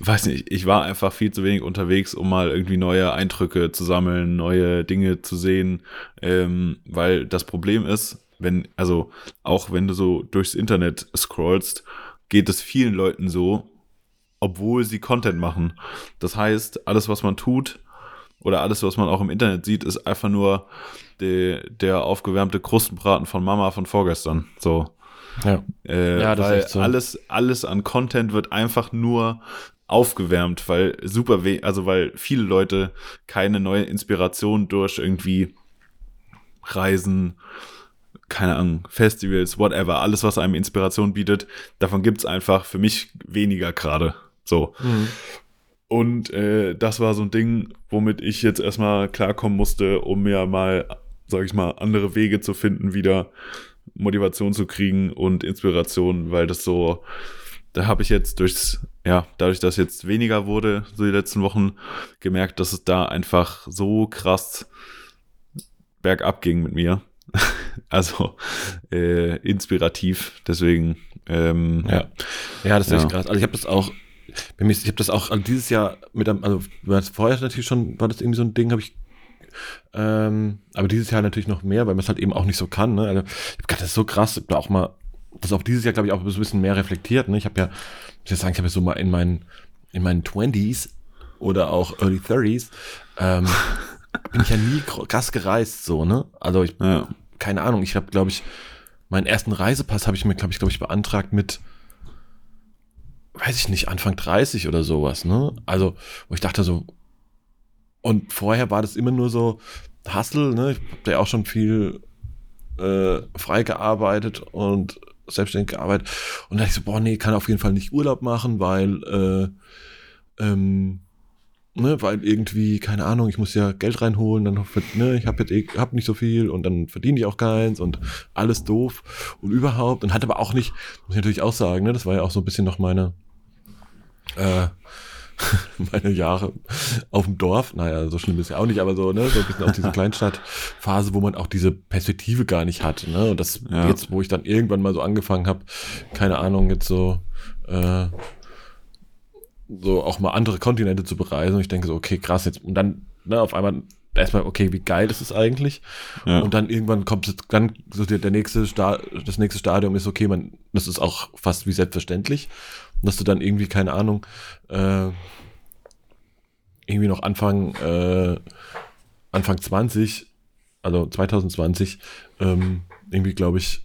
weiß nicht, ich war einfach viel zu wenig unterwegs, um mal irgendwie neue Eindrücke zu sammeln, neue Dinge zu sehen, ähm, weil das Problem ist, wenn, also auch wenn du so durchs Internet scrollst, geht es vielen Leuten so, obwohl sie Content machen. Das heißt, alles, was man tut oder alles, was man auch im Internet sieht, ist einfach nur de, der aufgewärmte Krustenbraten von Mama von vorgestern. So. Ja, äh, ja das weil ist so. alles, alles an Content wird einfach nur aufgewärmt, weil super weh, also weil viele Leute keine neue Inspiration durch irgendwie Reisen, keine Ahnung, Festivals, whatever, alles, was einem Inspiration bietet, davon gibt's einfach für mich weniger gerade. So. Mhm. Und äh, das war so ein Ding, womit ich jetzt erstmal klarkommen musste, um mir mal, sag ich mal, andere Wege zu finden, wieder Motivation zu kriegen und Inspiration, weil das so, da habe ich jetzt durchs, ja, dadurch, dass jetzt weniger wurde, so die letzten Wochen, gemerkt, dass es da einfach so krass bergab ging mit mir. also äh, inspirativ, deswegen, ähm, Ja, ja das ist Ja. echt krass. Also ich habe das auch, bei mir ist- ich habe das auch also dieses Jahr mit einem, also vorher natürlich schon, war das irgendwie so ein Ding, habe ich, ähm, aber dieses Jahr natürlich noch mehr, weil man es halt eben auch nicht so kann. Ne? Also, ich hab gedacht, das ist so krass, da auch mal, das auch dieses Jahr, glaube ich, auch so ein bisschen mehr reflektiert. Ne? Ich habe ja, ich muss sagen, ich habe so mal in meinen, in meinen 20s oder auch Early 30s, ähm, bin ich ja nie krass gereist, so, ne? Also ich, ja, keine Ahnung, ich habe, glaube ich, meinen ersten Reisepass habe ich mir, glaube ich, glaube ich, beantragt mit, weiß ich nicht, Anfang 30 oder sowas, ne? Also, wo ich dachte so, und vorher war das immer nur so Hustle, ne? Ich habe ja auch schon viel äh, frei gearbeitet und selbstständig gearbeitet. Und da dachte ich so, boah, nee, kann auf jeden Fall nicht Urlaub machen, weil, äh, ähm, ne, weil irgendwie, keine Ahnung, ich muss ja Geld reinholen, dann, ne, ich habe jetzt eh, hab nicht so viel und dann verdiene ich auch keins und alles doof und überhaupt und hat aber auch nicht, muss ich natürlich auch sagen, ne, das war ja auch so ein bisschen noch meine, äh, meine Jahre auf dem Dorf, naja, so schlimm ist ja auch nicht, aber so, ne, so ein bisschen auch diese Kleinstadtphase, wo man auch diese Perspektive gar nicht hat, ne, und das Ja. jetzt, wo ich dann irgendwann mal so angefangen habe, keine Ahnung, jetzt so, äh, so auch mal andere Kontinente zu bereisen und ich denke so, okay, krass, jetzt, und dann, ne, auf einmal erstmal, okay, wie geil ist es eigentlich? ja. Und dann irgendwann kommt es, dann so der, der nächste Sta das nächste Stadium ist, okay, man, das ist auch fast wie selbstverständlich. Und dass du dann irgendwie, keine Ahnung, äh, irgendwie noch Anfang, äh, Anfang 20, also 2020, ähm, irgendwie, glaube ich,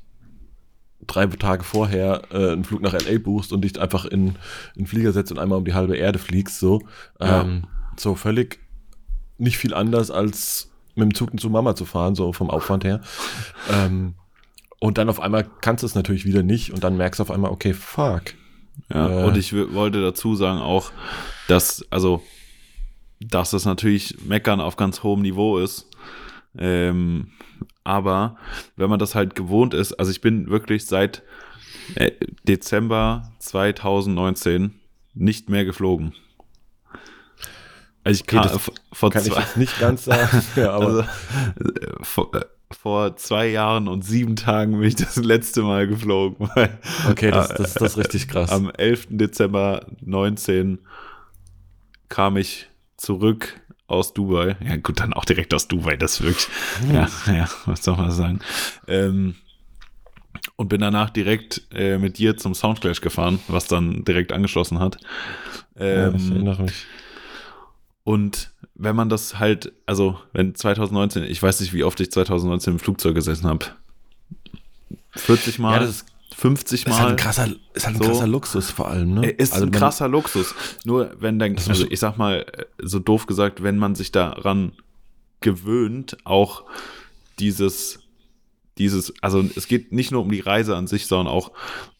drei Tage vorher äh, einen Flug nach LA buchst und dich einfach in, in einen Flieger setzt und einmal um die halbe Erde fliegst, so. Ja. Ähm, so völlig nicht viel anders als mit dem Zug zu Mama zu fahren, so vom Aufwand her. ähm, und dann auf einmal kannst du es natürlich wieder nicht und dann merkst du auf einmal, okay, fuck. Ja, Äh. und ich wollte dazu sagen auch, dass, also, dass es natürlich Meckern auf ganz hohem Niveau ist. Ähm, aber wenn man das halt gewohnt ist, also ich bin wirklich seit äh, Dezember 2019 nicht mehr geflogen. Also ich Okay, kann, das v- vor Kann ich jetzt nicht ganz sagen, ja, aber also, äh, vor, äh, vor zwei Jahren und sieben Tagen bin ich das letzte Mal geflogen. Okay, das, das, das ist richtig krass. am 11. Dezember 19 kam ich zurück aus Dubai. Ja, gut, dann auch direkt aus Dubai, das wirklich. Ja, ja, was soll man sagen? Ähm, und bin danach direkt äh, mit dir zum Soundclash gefahren, was dann direkt angeschlossen hat. ja, ich Ähm, erinnere mich. und wenn man das halt, also wenn 2019, ich weiß nicht, wie oft ich 2019 im Flugzeug gesessen habe. 40 Mal. Ja, ist 50 Mal. Ist halt ein krasser, ist halt ein so. krasser Luxus vor allem, ne? Ist also ein krasser Luxus. Nur wenn dann, also ich sag mal, so doof gesagt, wenn man sich daran gewöhnt, auch dieses, dieses, also es geht nicht nur um die Reise an sich, sondern auch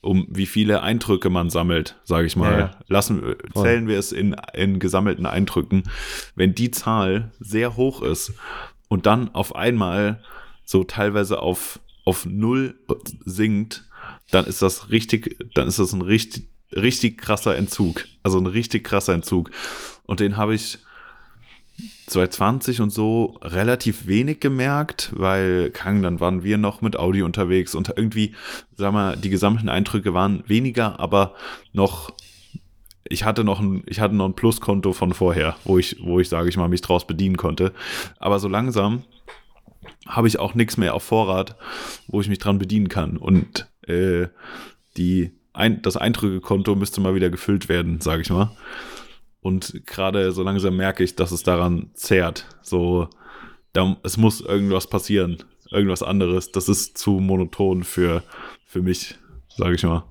um wie viele Eindrücke man sammelt, sage ich mal. Ja. Lassen, zählen wir es in, in gesammelten Eindrücken. Wenn die Zahl sehr hoch ist und dann auf einmal so teilweise auf, auf null sinkt, dann ist das richtig, dann ist das ein richtig, richtig krasser Entzug. Also ein richtig krasser Entzug. Und den habe ich 2020 und so relativ wenig gemerkt, weil Kang, dann waren wir noch mit Audi unterwegs und irgendwie, sag mal, die gesamten Eindrücke waren weniger, aber noch ich hatte noch ein, ich hatte noch ein Pluskonto von vorher, wo ich, wo ich, sage ich mal, mich draus bedienen konnte. Aber so langsam habe ich auch nichts mehr auf Vorrat, wo ich mich dran bedienen kann. Und äh, die ein, das Eindrückekonto müsste mal wieder gefüllt werden, sage ich mal. Und gerade so langsam merke ich, dass es daran zehrt. So, da, es muss irgendwas passieren, irgendwas anderes. Das ist zu monoton für, für mich, sage ich mal.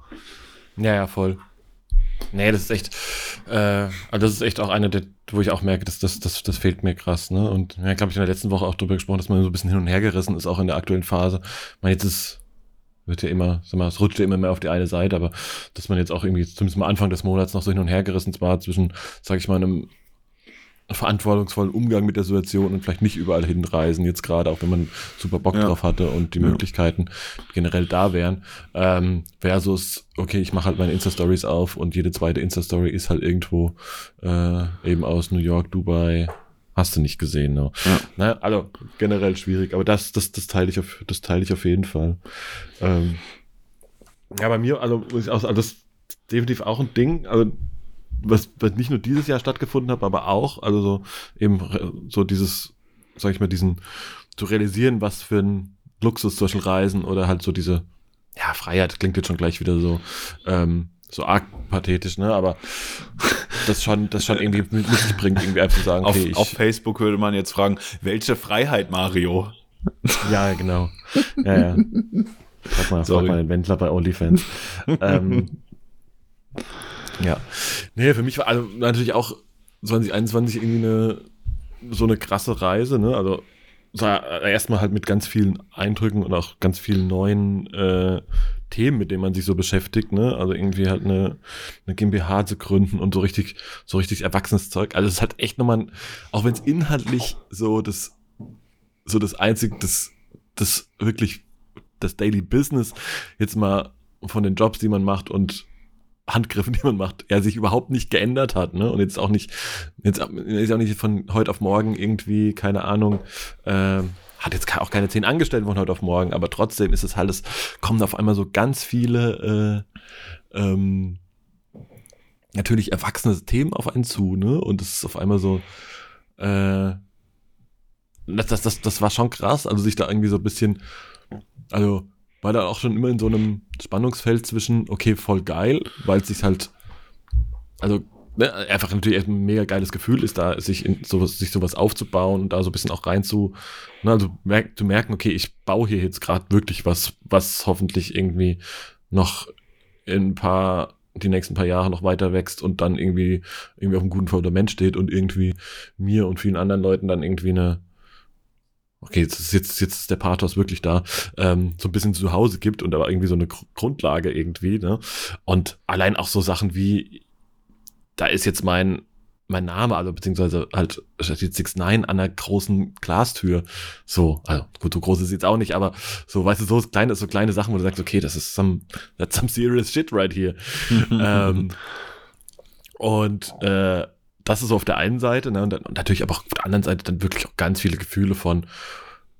Ja, ja, voll. Nee, das ist echt, äh, also das ist echt auch eine wo ich auch merke, dass das, das, das fehlt mir krass, ne? Und ja, glaube ich in der letzten Woche auch drüber gesprochen, dass man so ein bisschen hin und her gerissen ist, auch in der aktuellen Phase. Ich meine, jetzt ist wird ja immer, sag mal, es rutscht ja immer mehr auf die eine Seite, aber dass man jetzt auch irgendwie zumindest mal Anfang des Monats noch so hin und her gerissen war zwischen, sag ich mal, einem verantwortungsvollen Umgang mit der Situation und vielleicht nicht überall hinreisen, jetzt gerade, auch wenn man super Bock ja. drauf hatte und die ja. Möglichkeiten generell da wären, ähm, versus, okay, ich mache halt meine Insta-Stories auf und jede zweite Insta-Story ist halt irgendwo äh, eben aus New York, Dubai, Hast du nicht gesehen, ne? Ja. Naja, also generell schwierig, aber das, das, das teile ich auf, das teile ich auf jeden Fall. Ähm, ja, bei mir, also muss ich auch, also das ist definitiv auch ein Ding, also was, was nicht nur dieses Jahr stattgefunden hat, aber auch, also so eben so dieses, sag ich mal, diesen zu realisieren, was für ein Luxus solche Reisen oder halt so diese, ja, Freiheit klingt jetzt schon gleich wieder so, ähm, so arg pathetisch, ne? Aber das schon, das schon irgendwie mit sich bringt, irgendwie einfach zu sagen, okay, auf, auf Facebook würde man jetzt fragen, welche Freiheit, Mario? Ja, genau. Ja, ja. Frag mal, frag mal den Wendler bei OnlyFans. ähm, ja. Nee, für mich war also natürlich auch 2021 irgendwie eine so eine krasse Reise, ne? Also erstmal halt mit ganz vielen Eindrücken und auch ganz vielen neuen äh, Themen, mit denen man sich so beschäftigt, ne? Also irgendwie halt eine, eine GmbH zu gründen und so richtig, so richtig erwachsenes Zeug. Also es halt echt nochmal, auch wenn es inhaltlich so das, so das einzige, das, das wirklich das Daily Business jetzt mal von den Jobs, die man macht und Handgriffen, die man macht, er sich überhaupt nicht geändert hat, ne? Und jetzt auch nicht, jetzt ist auch nicht von heute auf morgen irgendwie, keine Ahnung, äh, hat jetzt auch keine zehn Angestellten von heute auf morgen, aber trotzdem ist es halt, es kommen auf einmal so ganz viele äh, ähm, natürlich erwachsene Themen auf einen zu, ne? Und es ist auf einmal so, äh, das, das, das, das war schon krass, also sich da irgendwie so ein bisschen, also war da auch schon immer in so einem Spannungsfeld zwischen, okay, voll geil, weil es sich halt, also ne, einfach natürlich ein mega geiles Gefühl ist, da sich in sowas, sich sowas aufzubauen und da so ein bisschen auch rein zu, ne, also merk, zu merken, okay, ich baue hier jetzt gerade wirklich was, was hoffentlich irgendwie noch in ein paar, die nächsten paar Jahre noch weiter wächst und dann irgendwie, irgendwie auf einem guten Fundament steht und irgendwie mir und vielen anderen Leuten dann irgendwie eine, okay, jetzt ist jetzt, jetzt ist der Pathos wirklich da, ähm, so ein bisschen zu Hause gibt und aber irgendwie so eine Grundlage irgendwie, ne? Und allein auch so Sachen wie, da ist jetzt mein, mein Name, also beziehungsweise halt steht 6 9 an einer großen Glastür. So, also gut, so groß ist jetzt auch nicht, aber so, weißt du, so kleine, so kleine Sachen, wo du sagst, okay, das ist some, that's some serious shit right here. ähm, und äh, das ist so auf der einen Seite, ne, und, dann, und natürlich aber auch auf der anderen Seite dann wirklich auch ganz viele Gefühle von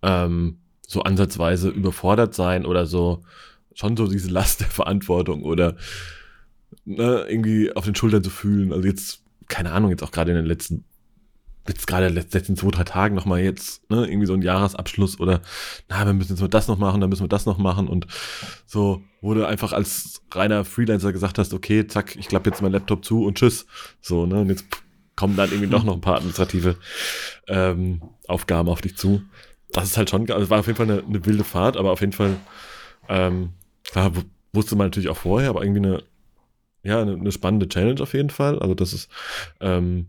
ähm, so ansatzweise überfordert sein oder so, schon so diese Last der Verantwortung oder ne, irgendwie auf den Schultern zu fühlen. Also jetzt, keine Ahnung, jetzt auch gerade in den letzten, jetzt gerade in den letzten zwei, drei Tagen nochmal jetzt, ne, irgendwie so ein Jahresabschluss oder, na, wir müssen jetzt mal das noch machen, dann müssen wir das noch machen und so, wurde einfach als reiner Freelancer gesagt hast, okay, zack, ich klappe jetzt mein Laptop zu und tschüss. So, ne, und jetzt kommen dann irgendwie doch noch ein paar administrative ähm, Aufgaben auf dich zu. Das ist halt schon, also war auf jeden Fall eine, eine wilde Fahrt, aber auf jeden Fall Ähm, klar, wusste man natürlich auch vorher, aber irgendwie eine, ja, eine, eine spannende Challenge auf jeden Fall. Also das ist, ähm,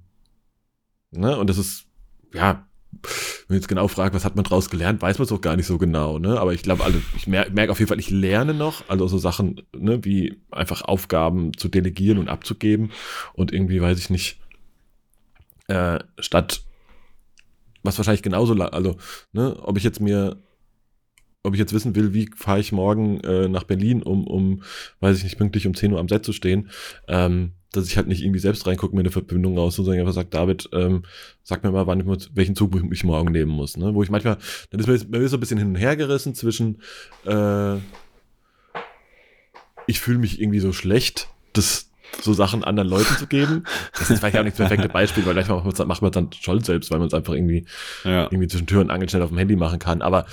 ne, und das ist, ja, wenn ich jetzt genau fragt, was hat man daraus gelernt, weiß man es auch gar nicht so genau, ne? Aber ich glaube, also ich merke merk auf jeden Fall, ich lerne noch, also so Sachen, ne, wie einfach Aufgaben zu delegieren und abzugeben und irgendwie, weiß ich nicht, äh, statt was wahrscheinlich genauso, also, ne, ob ich jetzt mir ob ich jetzt wissen will, wie fahre ich morgen äh, nach Berlin, um, um, weiß ich nicht, pünktlich um 10 Uhr am Set zu stehen, ähm, dass ich halt nicht irgendwie selbst reingucke, mir eine Verbindung raus, sondern einfach sage, David, ähm, sag mir mal, wann ich, welchen Zug ich morgen nehmen muss. Ne? Wo ich manchmal, dann ist mir, mir so ein bisschen hin und her gerissen zwischen, äh, ich fühle mich irgendwie so schlecht, das so Sachen anderen Leuten zu geben. Das ist vielleicht auch nicht das perfekte Beispiel, weil manchmal macht man es dann schon selbst, weil man es einfach irgendwie, ja. irgendwie zwischen Tür und Angel schnell auf dem Handy machen kann. Aber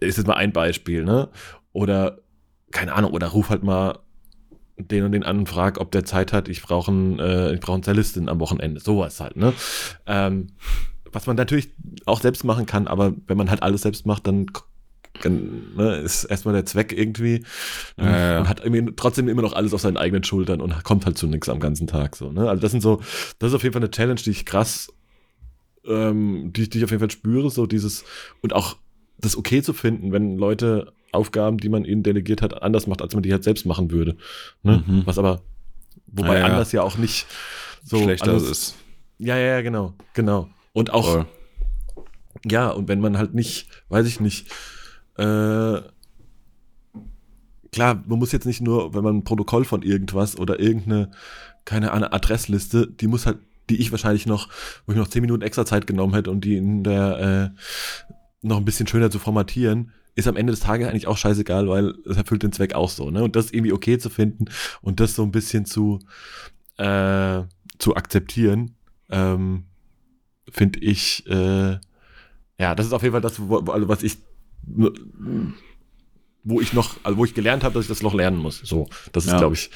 ist jetzt mal ein Beispiel, ne? Oder, keine Ahnung, oder ruf halt mal den und den an und frag, ob der Zeit hat, ich brauche einen, äh, ich brauche einen Zellistin am Wochenende. Sowas halt, ne? Ähm, was man natürlich auch selbst machen kann, aber wenn man halt alles selbst macht, dann ne, ist erstmal der Zweck irgendwie ja, ja. und hat irgendwie trotzdem immer noch alles auf seinen eigenen Schultern und kommt halt zu nichts am ganzen Tag so. Ne? Also das sind so, das ist auf jeden Fall eine Challenge, die ich krass, ähm, die, die ich auf jeden Fall spüre, so dieses und auch das okay zu finden, wenn Leute Aufgaben, die man ihnen delegiert hat, anders macht, als man die halt selbst machen würde. Ne? Mhm. Was aber, wobei ja, anders ja auch nicht so schlechter alles, ist. Ja, ja, ja, genau, genau. Und auch, Voll. ja, und wenn man halt nicht, weiß ich nicht, äh, klar, man muss jetzt nicht nur, wenn man ein Protokoll von irgendwas oder irgendeine, keine Ahnung, Adressliste, die muss halt, die ich wahrscheinlich noch, wo ich noch zehn Minuten extra Zeit genommen hätte und die in der äh, noch ein bisschen schöner zu formatieren, ist am Ende des Tages eigentlich auch scheißegal, weil es erfüllt den Zweck auch so, ne? Und das irgendwie okay zu finden und das so ein bisschen zu, äh, zu akzeptieren, ähm, finde ich, äh, ja, das ist auf jeden Fall das, also was ich, wo ich noch, also wo ich gelernt habe, dass ich das noch lernen muss. So, das ist, ja. glaube ich,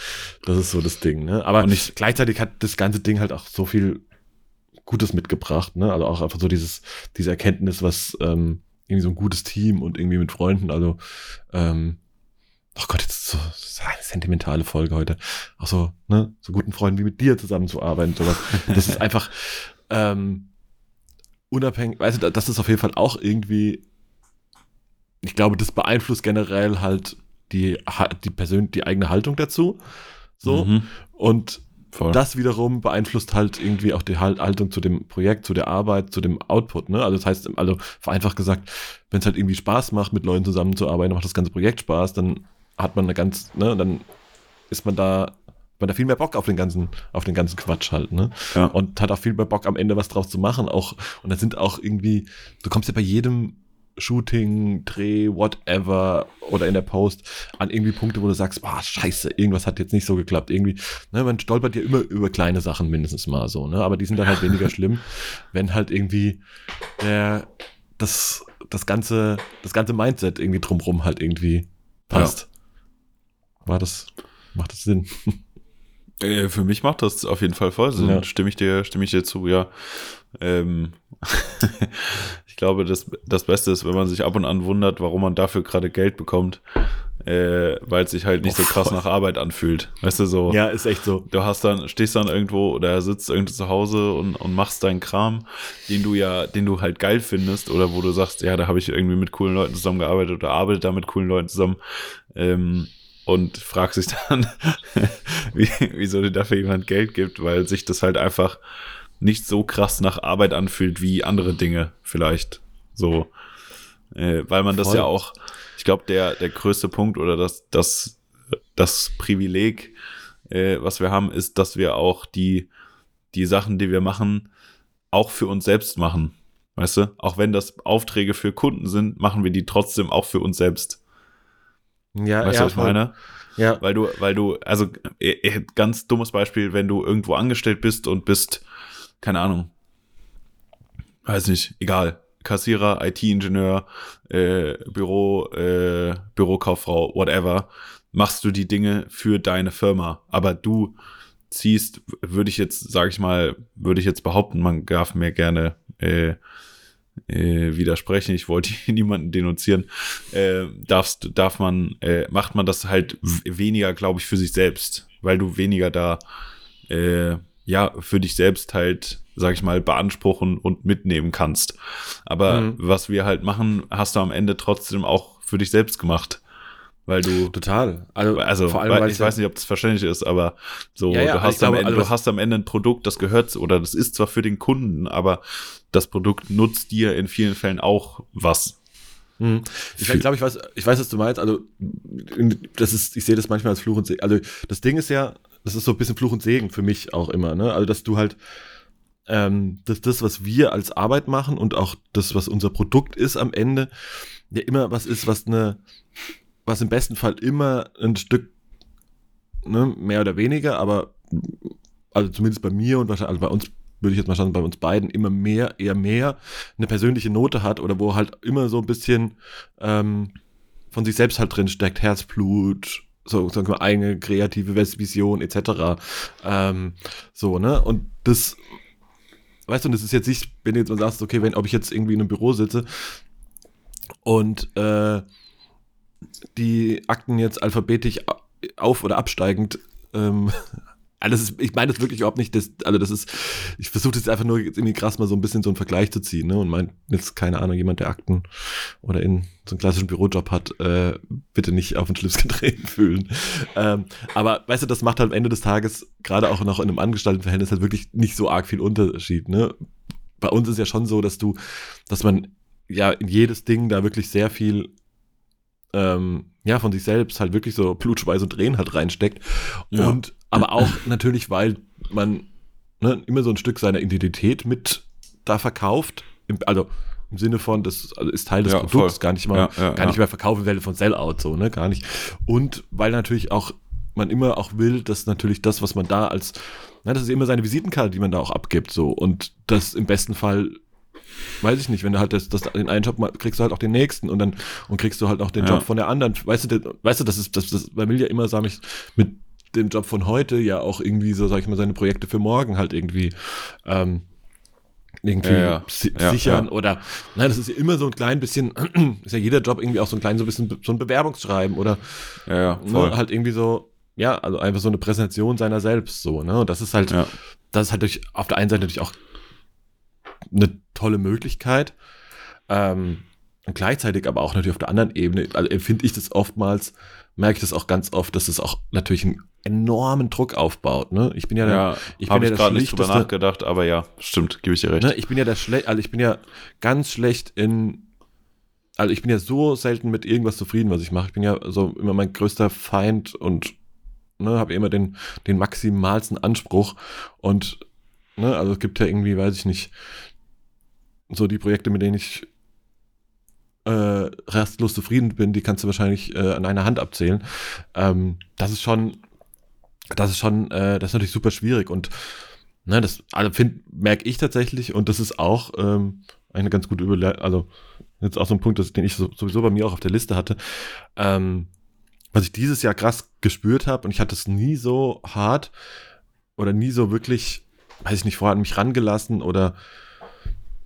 das ist so das Ding, ne? Aber nicht, gleichzeitig hat das ganze Ding halt auch so viel Gutes mitgebracht, ne? Also auch einfach so dieses, diese Erkenntnis, was ähm, irgendwie so ein gutes Team und irgendwie mit Freunden, also ähm, oh Gott, jetzt so, so eine sentimentale Folge heute. Auch so, ne, so guten Freunden wie mit dir zusammenzuarbeiten, sowas. Das ist einfach ähm, unabhängig, weißt du, das ist auf jeden Fall auch irgendwie, ich glaube, das beeinflusst generell halt die, die Persön die eigene Haltung dazu. So. Mhm. Und Voll. Das wiederum beeinflusst halt irgendwie auch die Haltung zu dem Projekt, zu der Arbeit, zu dem Output. Ne? Also das heißt, also vereinfacht gesagt, wenn es halt irgendwie Spaß macht, mit Leuten zusammenzuarbeiten, macht das ganze Projekt Spaß, dann hat man eine ganz, ne, dann ist man da, man da viel mehr Bock auf den ganzen, auf den ganzen Quatsch halt, ne? Ja. Und hat auch viel mehr Bock am Ende was draus zu machen. Auch, und da sind auch irgendwie, du kommst ja bei jedem Shooting, Dreh, whatever oder in der Post an irgendwie Punkte, wo du sagst, boah, scheiße, irgendwas hat jetzt nicht so geklappt. Irgendwie, ne, man stolpert ja immer über kleine Sachen mindestens mal so, ne? Aber die sind dann halt weniger schlimm, wenn halt irgendwie der, das, das ganze, das ganze Mindset irgendwie drumrum halt irgendwie passt. Ja. War das, macht das Sinn? Äh, für mich macht das auf jeden Fall voll Sinn. Ja. Stimme ich dir, stimme ich dir zu, ja. Ähm, ich glaube, das, das Beste ist, wenn man sich ab und an wundert, warum man dafür gerade Geld bekommt, äh, weil es sich halt nicht oh, so krass voll. nach Arbeit anfühlt. Weißt du, so. Ja, ist echt so. Du hast dann, stehst dann irgendwo oder sitzt irgendwo zu Hause und, und machst deinen Kram, den du ja, den du halt geil findest oder wo du sagst, ja, da habe ich irgendwie mit coolen Leuten zusammengearbeitet oder arbeite da mit coolen Leuten zusammen. Ähm, und fragst sich dann, wie, wieso dir dafür jemand Geld gibt, weil sich das halt einfach nicht so krass nach Arbeit anfühlt wie andere Dinge vielleicht. So, äh, weil man das Voll. ja auch, ich glaube, der, der größte Punkt oder das, das, das Privileg, äh, was wir haben, ist, dass wir auch die, die Sachen, die wir machen, auch für uns selbst machen. Weißt du? Auch wenn das Aufträge für Kunden sind, machen wir die trotzdem auch für uns selbst. Ja, weißt ja, du, was ich meine? Ja. Weil du, weil du, also äh, ganz dummes Beispiel, wenn du irgendwo angestellt bist und bist keine Ahnung, weiß nicht, egal, Kassierer, IT-Ingenieur, äh, Büro, äh, Bürokauffrau, whatever, machst du die Dinge für deine Firma. Aber du ziehst, würde ich jetzt, sage ich mal, würde ich jetzt behaupten, man darf mir gerne äh, äh, widersprechen, ich wollte niemanden denunzieren, äh, darfst, darf man, äh, macht man das halt weniger, glaube ich, für sich selbst, weil du weniger da, äh, ja, für dich selbst halt, sag ich mal, beanspruchen und mitnehmen kannst. Aber mhm. was wir halt machen, hast du am Ende trotzdem auch für dich selbst gemacht weil du total also, also vor allem weil, ich weiß nicht ob das verständlich ist aber so ja, ja, du hast am glaube, Ende also du hast am Ende ein Produkt das gehört oder das ist zwar für den Kunden aber das Produkt nutzt dir in vielen Fällen auch was hm. Ich glaube, ich weiß, ich weiß, was du meinst. Also, das ist, ich sehe das manchmal als Fluch und Segen. Also, das Ding ist ja, das ist so ein bisschen Fluch und Segen für mich auch immer, ne? Also, dass du halt, ähm, dass das, was wir als Arbeit machen und auch das, was unser Produkt ist am Ende, ja immer was ist, was eine, was im besten Fall immer ein Stück, ne, mehr oder weniger, aber also zumindest bei mir und wahrscheinlich, also bei uns würde ich jetzt mal sagen, bei uns beiden immer mehr, eher mehr eine persönliche Note hat oder wo halt immer so ein bisschen ähm, von sich selbst halt drin steckt, Herzblut, so sagen wir eigene kreative Vision etc. Ähm, so ne und das weißt du, das ist jetzt nicht, wenn du jetzt mal sagst, okay, wenn ob ich jetzt irgendwie in einem Büro sitze und äh, die Akten jetzt alphabetisch auf- oder absteigend ähm, alles ich meine das wirklich überhaupt nicht, das, also das ist, ich versuche das einfach nur irgendwie krass mal so ein bisschen so einen Vergleich zu ziehen, ne? Und mein, jetzt, keine Ahnung, jemand, der Akten oder in so einen klassischen Bürojob hat, äh, bitte nicht auf den Schlips getreten fühlen. Ähm, aber weißt du, das macht halt am Ende des Tages, gerade auch noch in einem Angestelltenverhältnis, halt wirklich nicht so arg viel Unterschied, ne? Bei uns ist ja schon so, dass du, dass man ja in jedes Ding da wirklich sehr viel ähm, ja, von sich selbst halt wirklich so Blutschweiß und Tränen halt reinsteckt. Ja. Und aber auch natürlich, weil man ne, immer so ein Stück seiner Identität mit da verkauft. Im, also im Sinne von, das also ist Teil des ja, Produkts, voll. gar nicht mal, ja, gar nicht mehr verkaufen werde von Sellout, so, ne, gar nicht. Und weil natürlich auch man immer auch will, dass natürlich das, was man da als, na, das ist immer seine Visitenkarte, die man da auch abgibt, so. Und das im besten Fall weiß ich nicht, wenn du halt das, das, den einen Job kriegst du halt auch den nächsten und dann und kriegst du halt auch den ja. Job von der anderen. Weißt du, weißt du, das ist, das, das, weil will ja immer, sag ich, mit dem Job von heute ja auch irgendwie so, sag ich mal, seine Projekte für morgen halt irgendwie ähm, irgendwie ja, ja. Si ja, sichern oder nein, das ist ja immer so ein klein bisschen, ist ja jeder Job irgendwie auch so ein klein so ein bisschen so ein Bewerbungsschreiben oder ja, ne, halt irgendwie so, ja, also einfach so eine Präsentation seiner selbst so, ne? Und das ist halt, das ist halt durch, auf der einen Seite natürlich auch eine tolle Möglichkeit. Ähm, und gleichzeitig aber auch natürlich auf der anderen Ebene, also empfinde ich das oftmals, merke ich das auch ganz oft, dass es auch natürlich einen enormen Druck aufbaut. Ne? Ich bin ja, ja der, ich bin ja ich gerade nicht drüber nachgedacht, aber ja, stimmt, gebe ich dir recht. Ne? Ich bin ja der schlecht, also ich bin ja ganz schlecht in, also ich bin ja so selten mit irgendwas zufrieden, was ich mache. Ich bin ja so immer mein größter Feind und ne, habe immer den, den maximalsten Anspruch und ne, also es gibt ja irgendwie, weiß ich nicht, so die Projekte, mit denen ich äh, restlos zufrieden bin, die kannst du wahrscheinlich äh, an einer Hand abzählen. Ähm, das ist schon, das ist schon, äh, das ist natürlich super schwierig und ne, das also merke ich tatsächlich und das ist auch ähm, eine ganz gute Überleitung, also jetzt auch so ein Punkt, das, den ich so, sowieso bei mir auch auf der Liste hatte. Ähm, was ich dieses Jahr krass gespürt habe und ich hatte es nie so hart oder nie so wirklich, weiß ich nicht, vorher an mich rangelassen oder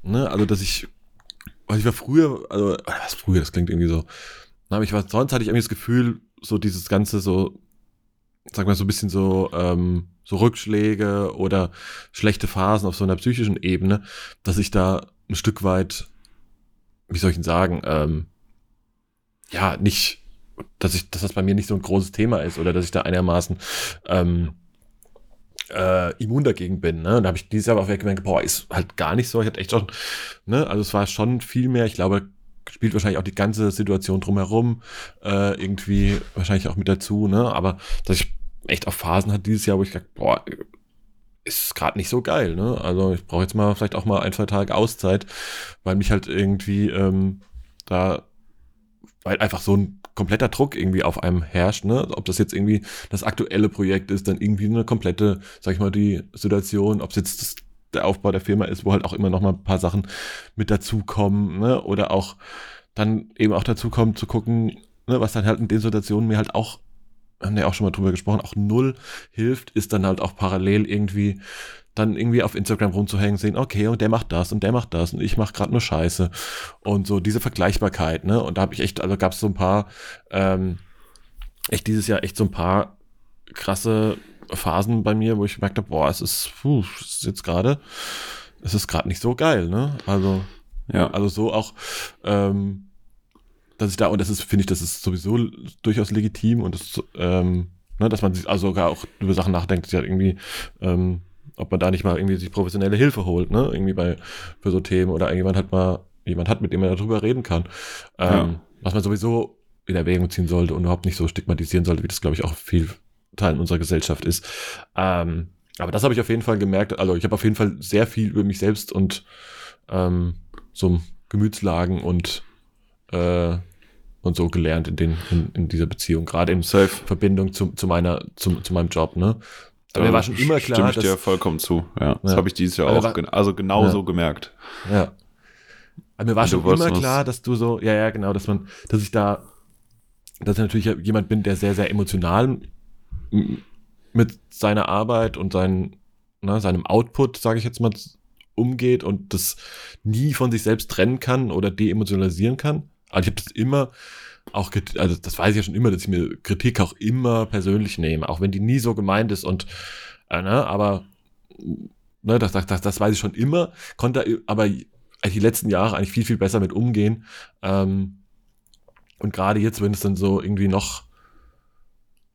Ne? Also, dass ich, weil ich war früher, also, was früher, das klingt irgendwie so. Aber ich war, sonst hatte ich irgendwie das Gefühl, so dieses Ganze so, sag mal, so ein bisschen so, ähm, so Rückschläge oder schlechte Phasen auf so einer psychischen Ebene, dass ich da ein Stück weit, wie soll ich denn sagen, ähm, ja, nicht, dass ich, dass das bei mir nicht so ein großes Thema ist oder dass ich da einigermaßen ähm, äh, immun dagegen bin. Ne? Und da habe ich dieses Jahr auch gemerkt, boah, ist halt gar nicht so. Ich hatte echt schon, ne, also es war schon viel mehr, ich glaube, spielt wahrscheinlich auch die ganze Situation drumherum äh, irgendwie wahrscheinlich auch mit dazu, ne? Aber dass ich echt auf Phasen hatte dieses Jahr, wo ich gedacht, boah, ist gerade nicht so geil, ne? Also ich brauche jetzt mal vielleicht auch mal ein, zwei Tage Auszeit, weil mich halt irgendwie ähm, da, weil einfach so ein kompletter Druck irgendwie auf einem herrscht, ne? Ob das jetzt irgendwie das aktuelle Projekt ist, dann irgendwie eine komplette, sag ich mal, die Situation, ob es jetzt das, der Aufbau der Firma ist, wo halt auch immer noch mal ein paar Sachen mit dazukommen, ne? Oder auch dann eben auch dazu kommt zu gucken, ne, was dann halt in den Situationen mir halt auch, haben wir auch schon mal drüber gesprochen, auch null hilft, ist dann halt auch parallel irgendwie dann irgendwie auf Instagram rumzuhängen, sehen, okay, und der macht das und der macht das und ich mache gerade nur Scheiße. Und so diese Vergleichbarkeit, ne? Und da habe ich echt, also gab es so ein paar, ähm, echt dieses Jahr echt so ein paar krasse Phasen bei mir, wo ich gemerkt habe, boah, es ist, puh, es ist jetzt gerade, es ist gerade nicht so geil, ne? Also, ja, also so auch, ähm, dass ich da, und das ist, finde ich, das ist sowieso durchaus legitim und das, ähm, ne, dass man sich also sogar auch über Sachen nachdenkt, ja irgendwie, ähm, ob man da nicht mal irgendwie sich professionelle Hilfe holt, ne? Irgendwie bei für so Themen oder irgendjemand hat mal jemand hat, mit dem man darüber reden kann. Ähm, ja. Was man sowieso in Erwägung ziehen sollte und überhaupt nicht so stigmatisieren sollte, wie das, glaube ich, auch viel Teil unserer Gesellschaft ist. Ähm, aber das habe ich auf jeden Fall gemerkt. Also ich habe auf jeden Fall sehr viel über mich selbst und ähm, so Gemütslagen und äh, und so gelernt in, den, in, in dieser Beziehung, gerade in Safe. Verbindung zu, zu, meiner, zu, zu meinem Job. Ne? Aber mir war schon immer klar. Stimme ich dir vollkommen zu. Ja, das ja. habe ich dieses Jahr auch war, also genauso ja. gemerkt. Ja. Aber mir war schon immer klar, dass du so, ja, ja, genau, dass man, dass ich da, dass ich natürlich jemand bin, der sehr, sehr emotional mit seiner Arbeit und seinen, ne, seinem Output, sage ich jetzt mal, umgeht und das nie von sich selbst trennen kann oder deemotionalisieren kann. Also ich habe das immer auch, also das weiß ich ja schon immer, dass ich mir Kritik auch immer persönlich nehme, auch wenn die nie so gemeint ist und, äh, ne, aber, ne, das, das, das, das weiß ich schon immer, konnte aber die letzten Jahre eigentlich viel, viel besser mit umgehen. Ähm, und gerade jetzt, wenn es dann so irgendwie noch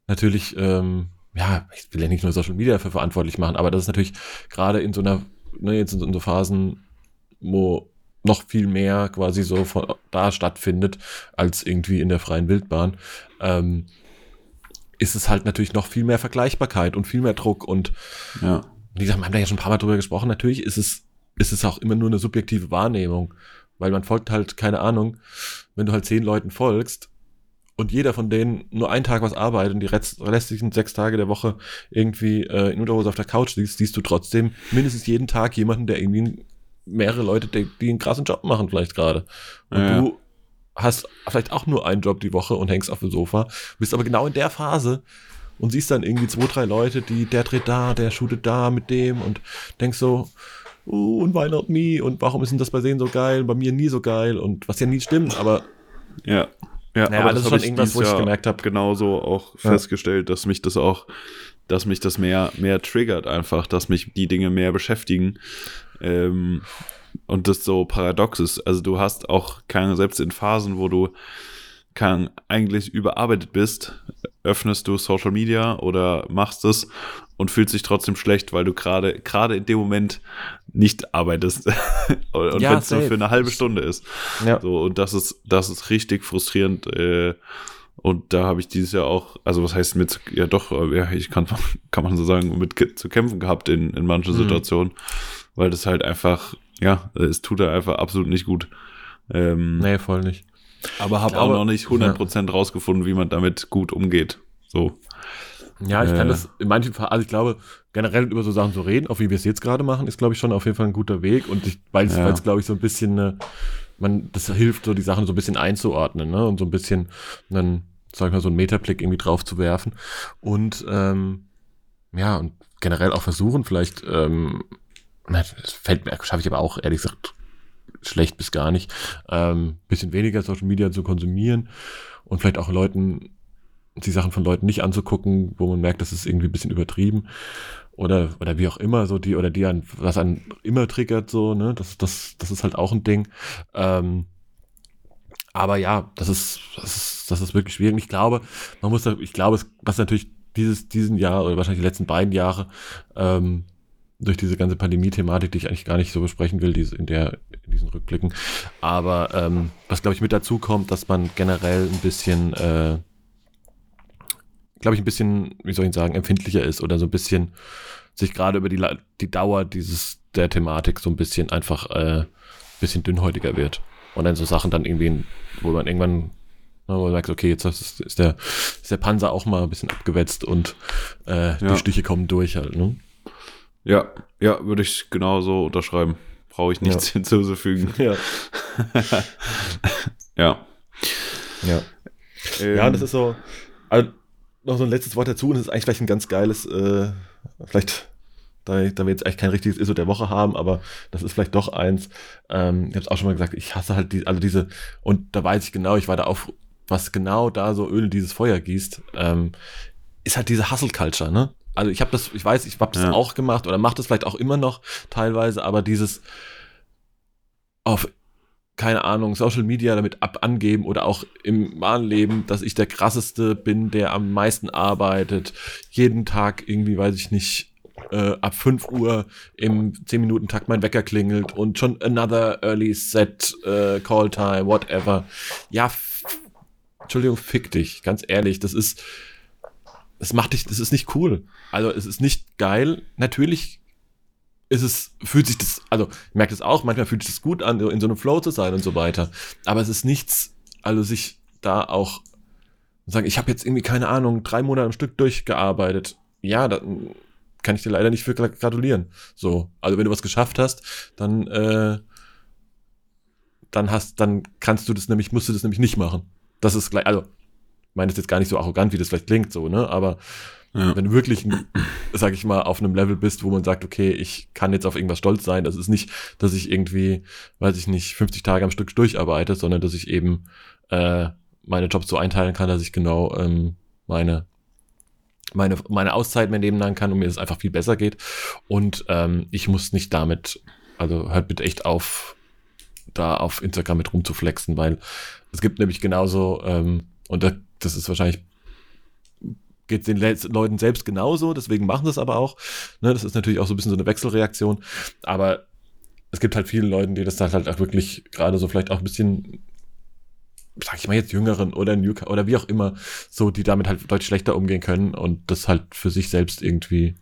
natürlich, ähm, ja, ich will ja nicht nur Social Media dafür verantwortlich machen, aber das ist natürlich gerade in so einer, ne, jetzt in so, in so Phasen, wo noch viel mehr quasi so von da stattfindet, als irgendwie in der freien Wildbahn, ähm, ist es halt natürlich noch viel mehr Vergleichbarkeit und viel mehr Druck und ja. wie gesagt, wir haben da ja schon ein paar Mal drüber gesprochen, natürlich ist es, ist es auch immer nur eine subjektive Wahrnehmung, weil man folgt halt, keine Ahnung, wenn du halt zehn Leuten folgst und jeder von denen nur einen Tag was arbeitet und die restlichen sechs Tage der Woche irgendwie äh, in Unterhose auf der Couch siehst, siehst du trotzdem mindestens jeden Tag jemanden, der irgendwie mehrere Leute, die, die einen krassen Job machen vielleicht gerade. Und ja. du hast vielleicht auch nur einen Job die Woche und hängst auf dem Sofa, bist aber genau in der Phase und siehst dann irgendwie zwei, drei Leute, die, der dreht da, der shootet da mit dem und denkst so, uh, und why not me? Und warum ist denn das bei denen so geil, bei mir nie so geil? Und was ja nie stimmt, aber. Ja. Ja, naja, aber das ist schon irgendwas, wo ich gemerkt habe. Genauso auch ja. festgestellt, dass mich das auch, dass mich das mehr, mehr triggert einfach, dass mich die Dinge mehr beschäftigen. Ähm, und das so paradox ist. Also du hast auch keine, selbst in Phasen, wo du kann, eigentlich überarbeitet bist, öffnest du Social Media oder machst es und fühlst dich trotzdem schlecht, weil du gerade gerade in dem Moment nicht arbeitest und ja, wenn es nur für eine halbe Stunde ist. Ja. So und das ist das ist richtig frustrierend. Äh, und da habe ich dieses Jahr auch, also was heißt mit, ja doch, ja, ich kann, kann man so sagen, mit zu kämpfen gehabt in, in manchen mhm. Situationen weil das halt einfach, ja, es tut er einfach absolut nicht gut. Ähm, nee, voll nicht. Aber habe auch noch nicht 100% ja. rausgefunden, wie man damit gut umgeht. So. Ja, ich äh, kann das in manchen Fall, also ich glaube, generell über so Sachen zu reden, auch wie wir es jetzt gerade machen, ist, glaube ich, schon auf jeden Fall ein guter Weg. Und ich, weil es, ja. glaube ich, so ein bisschen, äh, man, das hilft, so die Sachen so ein bisschen einzuordnen, ne? Und so ein bisschen dann, sag ich mal, so einen Metablick irgendwie drauf zu werfen. Und ähm, ja, und generell auch versuchen, vielleicht ähm, das fällt mir, schaffe ich aber auch ehrlich gesagt schlecht bis gar nicht, ähm, bisschen weniger Social Media zu konsumieren und vielleicht auch Leuten, die Sachen von Leuten nicht anzugucken, wo man merkt, das ist irgendwie ein bisschen übertrieben oder, oder wie auch immer, so die, oder die an, was einen immer triggert, so, ne, das, das, das ist halt auch ein Ding. Ähm, aber ja, das ist, das ist, das ist wirklich schwierig. Ich glaube, man muss da, ich glaube, was natürlich dieses, diesen Jahr oder wahrscheinlich die letzten beiden Jahre ähm, durch diese ganze Pandemie-Thematik, die ich eigentlich gar nicht so besprechen will, diese, in, der, in diesen Rückblicken. Aber ähm, was, glaube ich, mit dazu kommt, dass man generell ein bisschen, äh, glaube ich, ein bisschen, wie soll ich sagen, empfindlicher ist oder so ein bisschen sich gerade über die, die Dauer dieses der Thematik so ein bisschen einfach äh, ein bisschen dünnhäutiger wird. Und dann so Sachen dann irgendwie, wo man irgendwann wo man sagt, okay, jetzt ist der, ist der Panzer auch mal ein bisschen abgewetzt und äh, ja. die Stiche kommen durch halt. Ne? Ja, ja, würde ich genauso unterschreiben. Brauche ich nichts ja. hinzuzufügen. Ja. ja. Ja. Ähm, ja, das ist so. Also noch so ein letztes Wort dazu und das ist eigentlich vielleicht ein ganz geiles, äh, vielleicht da, da wir jetzt eigentlich kein richtiges ISO der Woche haben, aber das ist vielleicht doch eins. Ähm, ich habe es auch schon mal gesagt, ich hasse halt die, alle diese, und da weiß ich genau, ich war da auf, was genau da so Öl in dieses Feuer gießt, ähm, ist halt diese Hustle-Culture, ne? Also ich habe das, ich weiß, ich habe das ja. auch gemacht oder mache das vielleicht auch immer noch teilweise, aber dieses auf keine Ahnung, Social Media damit ab angeben oder auch im wahren Leben, dass ich der krasseste bin, der am meisten arbeitet, jeden Tag irgendwie, weiß ich nicht, äh, ab 5 Uhr im 10-Minuten-Takt mein Wecker klingelt und schon another early set, äh, call time, whatever. Ja, Entschuldigung, fick dich, ganz ehrlich, das ist, das macht dich, das ist nicht cool. Also es ist nicht geil. Natürlich ist es, fühlt sich das, also ich merke das auch, manchmal fühlt sich das gut an, in so einem Flow zu sein und so weiter. Aber es ist nichts, also sich da auch sagen, ich habe jetzt irgendwie, keine Ahnung, drei Monate am Stück durchgearbeitet. Ja, da kann ich dir leider nicht für gratulieren. So, also wenn du was geschafft hast, dann, äh, dann hast, dann kannst du das nämlich, musst du das nämlich nicht machen. Das ist gleich, also, meine das jetzt gar nicht so arrogant, wie das vielleicht klingt, so, ne, aber ja. Wenn du wirklich, sag ich mal, auf einem Level bist, wo man sagt, okay, ich kann jetzt auf irgendwas stolz sein. Das ist nicht, dass ich irgendwie, weiß ich nicht, 50 Tage am Stück durcharbeite, sondern dass ich eben äh, meine Jobs so einteilen kann, dass ich genau ähm, meine meine, meine Auszeit mir nehmen kann und mir es einfach viel besser geht. Und ähm, ich muss nicht damit, also hört bitte echt auf, da auf Instagram mit rumzuflexen, weil es gibt nämlich genauso, ähm, und das ist wahrscheinlich geht den Le Leuten selbst genauso, deswegen machen sie es aber auch. Ne, das ist natürlich auch so ein bisschen so eine Wechselreaktion. Aber es gibt halt viele Leute, die das dann halt auch wirklich gerade so vielleicht auch ein bisschen, sag ich mal jetzt Jüngeren oder Newcomer oder wie auch immer, so, die damit halt deutlich schlechter umgehen können und das halt für sich selbst irgendwie,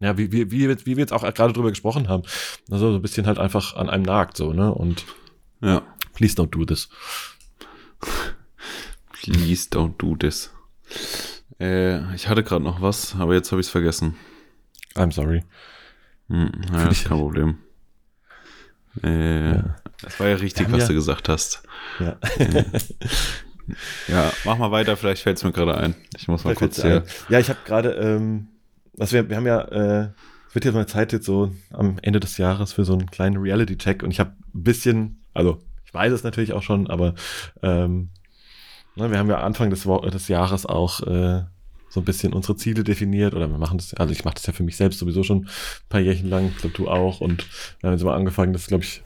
ja, wie, wie, wie, wie wir jetzt auch gerade drüber gesprochen haben, also so ein bisschen halt einfach an einem nagt, so, ne, und ja, please don't do this. Please don't do this. Äh, ich hatte gerade noch was, aber jetzt habe ich es vergessen. I'm sorry. Hm, ja, ist kein Problem. Äh, ja. Das war ja richtig, was ja. du gesagt hast. Ja. Äh, ja, mach mal weiter, vielleicht fällt es mir gerade ein. Ich muss mal kurz hier. Ja, ich habe gerade, ähm, also wir, wir haben ja, äh, es wird jetzt mal Zeit jetzt so am Ende des Jahres für so einen kleinen Reality-Check und ich habe ein bisschen, also ich weiß es natürlich auch schon, aber ähm, wir haben ja Anfang des, des Jahres auch äh, so ein bisschen unsere Ziele definiert oder wir machen das, also ich mache das ja für mich selbst sowieso schon ein paar Jährchen lang, ich glaube du auch und wir haben jetzt mal angefangen, das glaube ich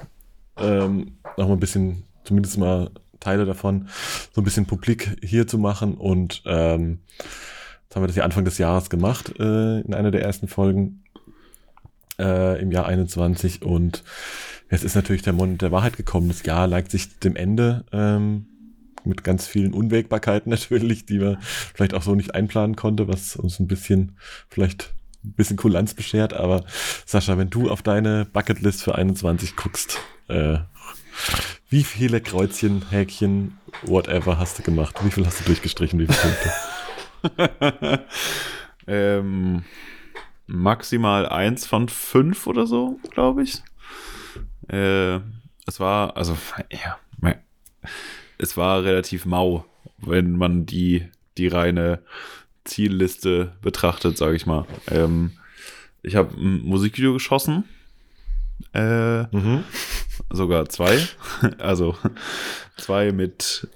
ähm, noch mal ein bisschen, zumindest mal Teile davon, so ein bisschen publik hier zu machen und ähm, jetzt haben wir das ja Anfang des Jahres gemacht äh, in einer der ersten Folgen äh, im Jahr 21 und jetzt ist natürlich der Mond der Wahrheit gekommen. Das Jahr neigt sich dem Ende. Ähm, mit ganz vielen Unwägbarkeiten natürlich, die man vielleicht auch so nicht einplanen konnte, was uns ein bisschen vielleicht ein bisschen Kulanz beschert. Aber Sascha, wenn du auf deine Bucketlist für 21 guckst, äh, wie viele Kreuzchen, Häkchen, whatever hast du gemacht? Wie viel hast du durchgestrichen? Wie viele Punkte? ähm, maximal eins von fünf oder so, glaube ich. Äh, es war, also, ja, es war relativ mau, wenn man die, die reine Zielliste betrachtet, sage ich mal. Ähm, ich habe ein Musikvideo geschossen. Äh, mhm. Sogar zwei. also zwei mit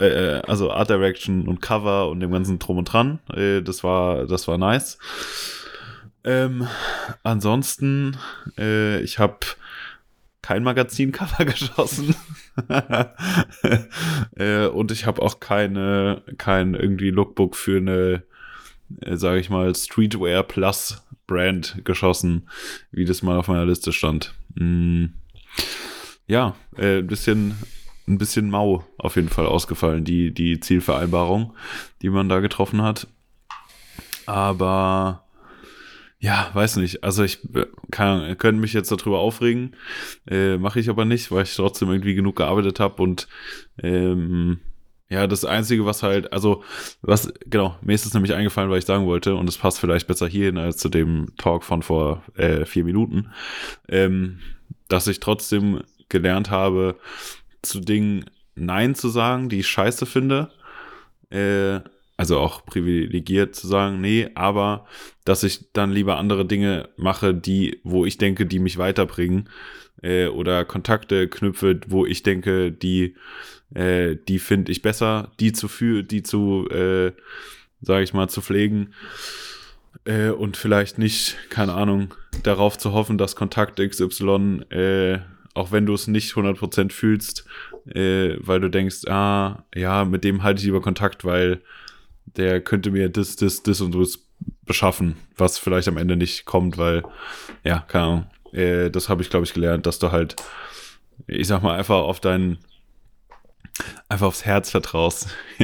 äh, äh, also Art Direction und Cover und dem ganzen Drum und Dran. Äh, das war, das war nice. Ähm, ansonsten, äh, ich habe kein Magazincover geschossen. äh, und ich habe auch keine, kein irgendwie Lookbook für eine, äh, sage ich mal, Streetwear Plus Brand geschossen, wie das mal auf meiner Liste stand. Mm. Ja, äh, ein bisschen, ein bisschen mau auf jeden Fall ausgefallen, die, die Zielvereinbarung, die man da getroffen hat. Aber ja, weiß nicht. Also ich äh, kann, könnte mich jetzt darüber aufregen, äh, mache ich aber nicht, weil ich trotzdem irgendwie genug gearbeitet habe und ähm, ja, das Einzige, was halt, also, was, genau, mir ist es nämlich eingefallen, weil ich sagen wollte, und es passt vielleicht besser hierhin als zu dem Talk von vor äh, vier Minuten, ähm, dass ich trotzdem gelernt habe, zu Dingen Nein zu sagen, die ich scheiße finde, äh, also auch privilegiert zu sagen, nee, aber dass ich dann lieber andere Dinge mache, die, wo ich denke, die mich weiterbringen äh, oder Kontakte knüpfe, wo ich denke, die, äh, die finde ich besser, die zu führen, die zu, äh, sage ich mal, zu pflegen. Äh, und vielleicht nicht, keine Ahnung, darauf zu hoffen, dass Kontakt XY, äh, auch wenn du es nicht 100% fühlst, äh, weil du denkst, ah, ja, mit dem halte ich lieber Kontakt, weil der könnte mir das, das, das und das beschaffen, was vielleicht am Ende nicht kommt, weil, ja, keine Ahnung. Äh, das habe ich, glaube ich, gelernt, dass du halt, ich sag mal, einfach auf deinen, einfach aufs Herz vertraust.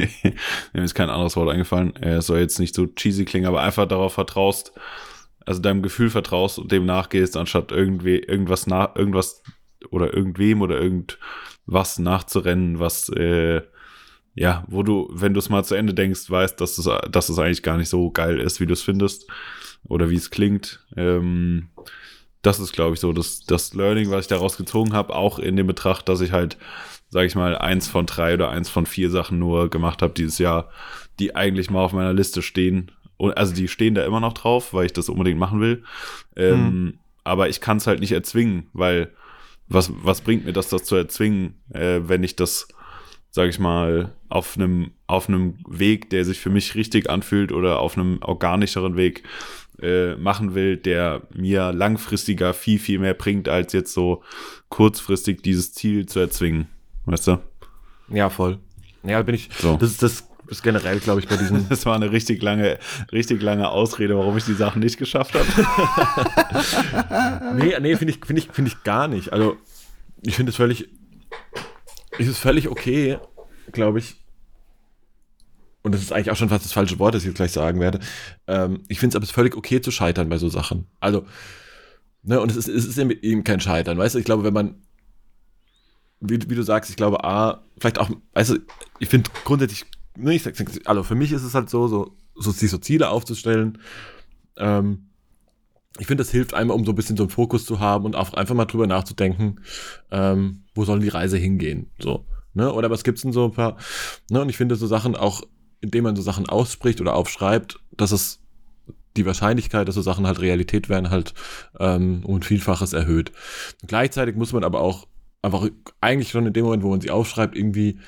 Mir ist kein anderes Wort eingefallen. Es äh, soll jetzt nicht so cheesy klingen, aber einfach darauf vertraust, also deinem Gefühl vertraust und dem nachgehst, anstatt irgendwie irgendwas nach, irgendwas oder irgendwem oder irgendwas nachzurennen, was äh, ja, wo du, wenn du es mal zu Ende denkst, weißt, dass es, dass es eigentlich gar nicht so geil ist, wie du es findest oder wie es klingt. Ähm, das ist, glaube ich, so das, das Learning, was ich daraus gezogen habe, auch in dem Betracht, dass ich halt, sage ich mal, eins von drei oder eins von vier Sachen nur gemacht habe dieses Jahr, die eigentlich mal auf meiner Liste stehen. Und, also die stehen da immer noch drauf, weil ich das unbedingt machen will. Ähm, mhm. Aber ich kann es halt nicht erzwingen, weil was, was bringt mir das, das zu erzwingen, äh, wenn ich das sage ich mal, auf einem auf einem Weg, der sich für mich richtig anfühlt oder auf einem organischeren Weg äh, machen will, der mir langfristiger viel, viel mehr bringt, als jetzt so kurzfristig dieses Ziel zu erzwingen. Weißt du? Ja, voll. Ja, bin ich. So. Das ist das ist generell, glaube ich, bei diesen. Das war eine richtig lange, richtig lange Ausrede, warum ich die Sachen nicht geschafft habe. nee, nee, finde ich, finde ich, finde ich gar nicht. Also, ich finde es völlig ist es völlig okay, glaube ich. Und das ist eigentlich auch schon fast das falsche Wort, das ich jetzt gleich sagen werde. Ähm, ich finde es aber völlig okay zu scheitern bei so Sachen. Also, ne, und es ist, es ist eben kein Scheitern, weißt du? Ich glaube, wenn man, wie, wie du sagst, ich glaube, A, vielleicht auch, weißt du, ich finde grundsätzlich, ne, ich sag, also für mich ist es halt so, so, so sich so Ziele aufzustellen, ähm, ich finde, das hilft einem, um so ein bisschen so einen Fokus zu haben und auch einfach mal drüber nachzudenken, ähm, wo soll die Reise hingehen, so, ne, oder was gibt's denn so ein paar, ne, und ich finde so Sachen auch, indem man so Sachen ausspricht oder aufschreibt, dass es die Wahrscheinlichkeit, dass so Sachen halt Realität werden, halt ähm, um ein Vielfaches erhöht. Gleichzeitig muss man aber auch einfach eigentlich schon in dem Moment, wo man sie aufschreibt, irgendwie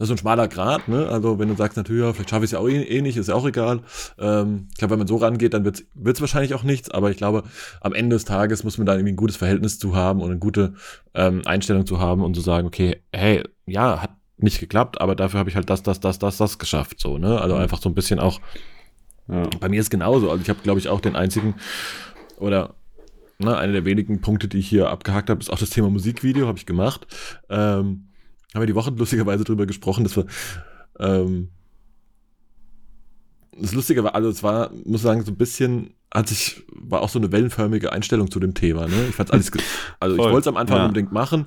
das ist ein schmaler Grad, ne? Also wenn du sagst natürlich, ja, vielleicht schaffe ich es ja auch eh, eh, nicht, ist ja auch egal. Ähm, ich glaube, wenn man so rangeht, dann wird es wahrscheinlich auch nichts, aber ich glaube, am Ende des Tages muss man da irgendwie ein gutes Verhältnis zu haben und eine gute ähm, Einstellung zu haben und zu sagen, okay, hey, ja, hat nicht geklappt, aber dafür habe ich halt das, das, das, das, das geschafft. So, ne? Also mhm. einfach so ein bisschen auch. Ja. Bei mir ist genauso. Also ich habe, glaube ich, auch den einzigen oder ne, einer der wenigen Punkte, die ich hier abgehakt habe, ist auch das Thema Musikvideo, habe ich gemacht. Ähm, haben wir die Woche lustigerweise drüber gesprochen, dass wir ähm, das Lustige war, also es war, muss sagen, so ein bisschen, als ich, war auch so eine wellenförmige Einstellung zu dem Thema. Ne? Ich fand's alles, also ich wollte es am Anfang ja. unbedingt machen,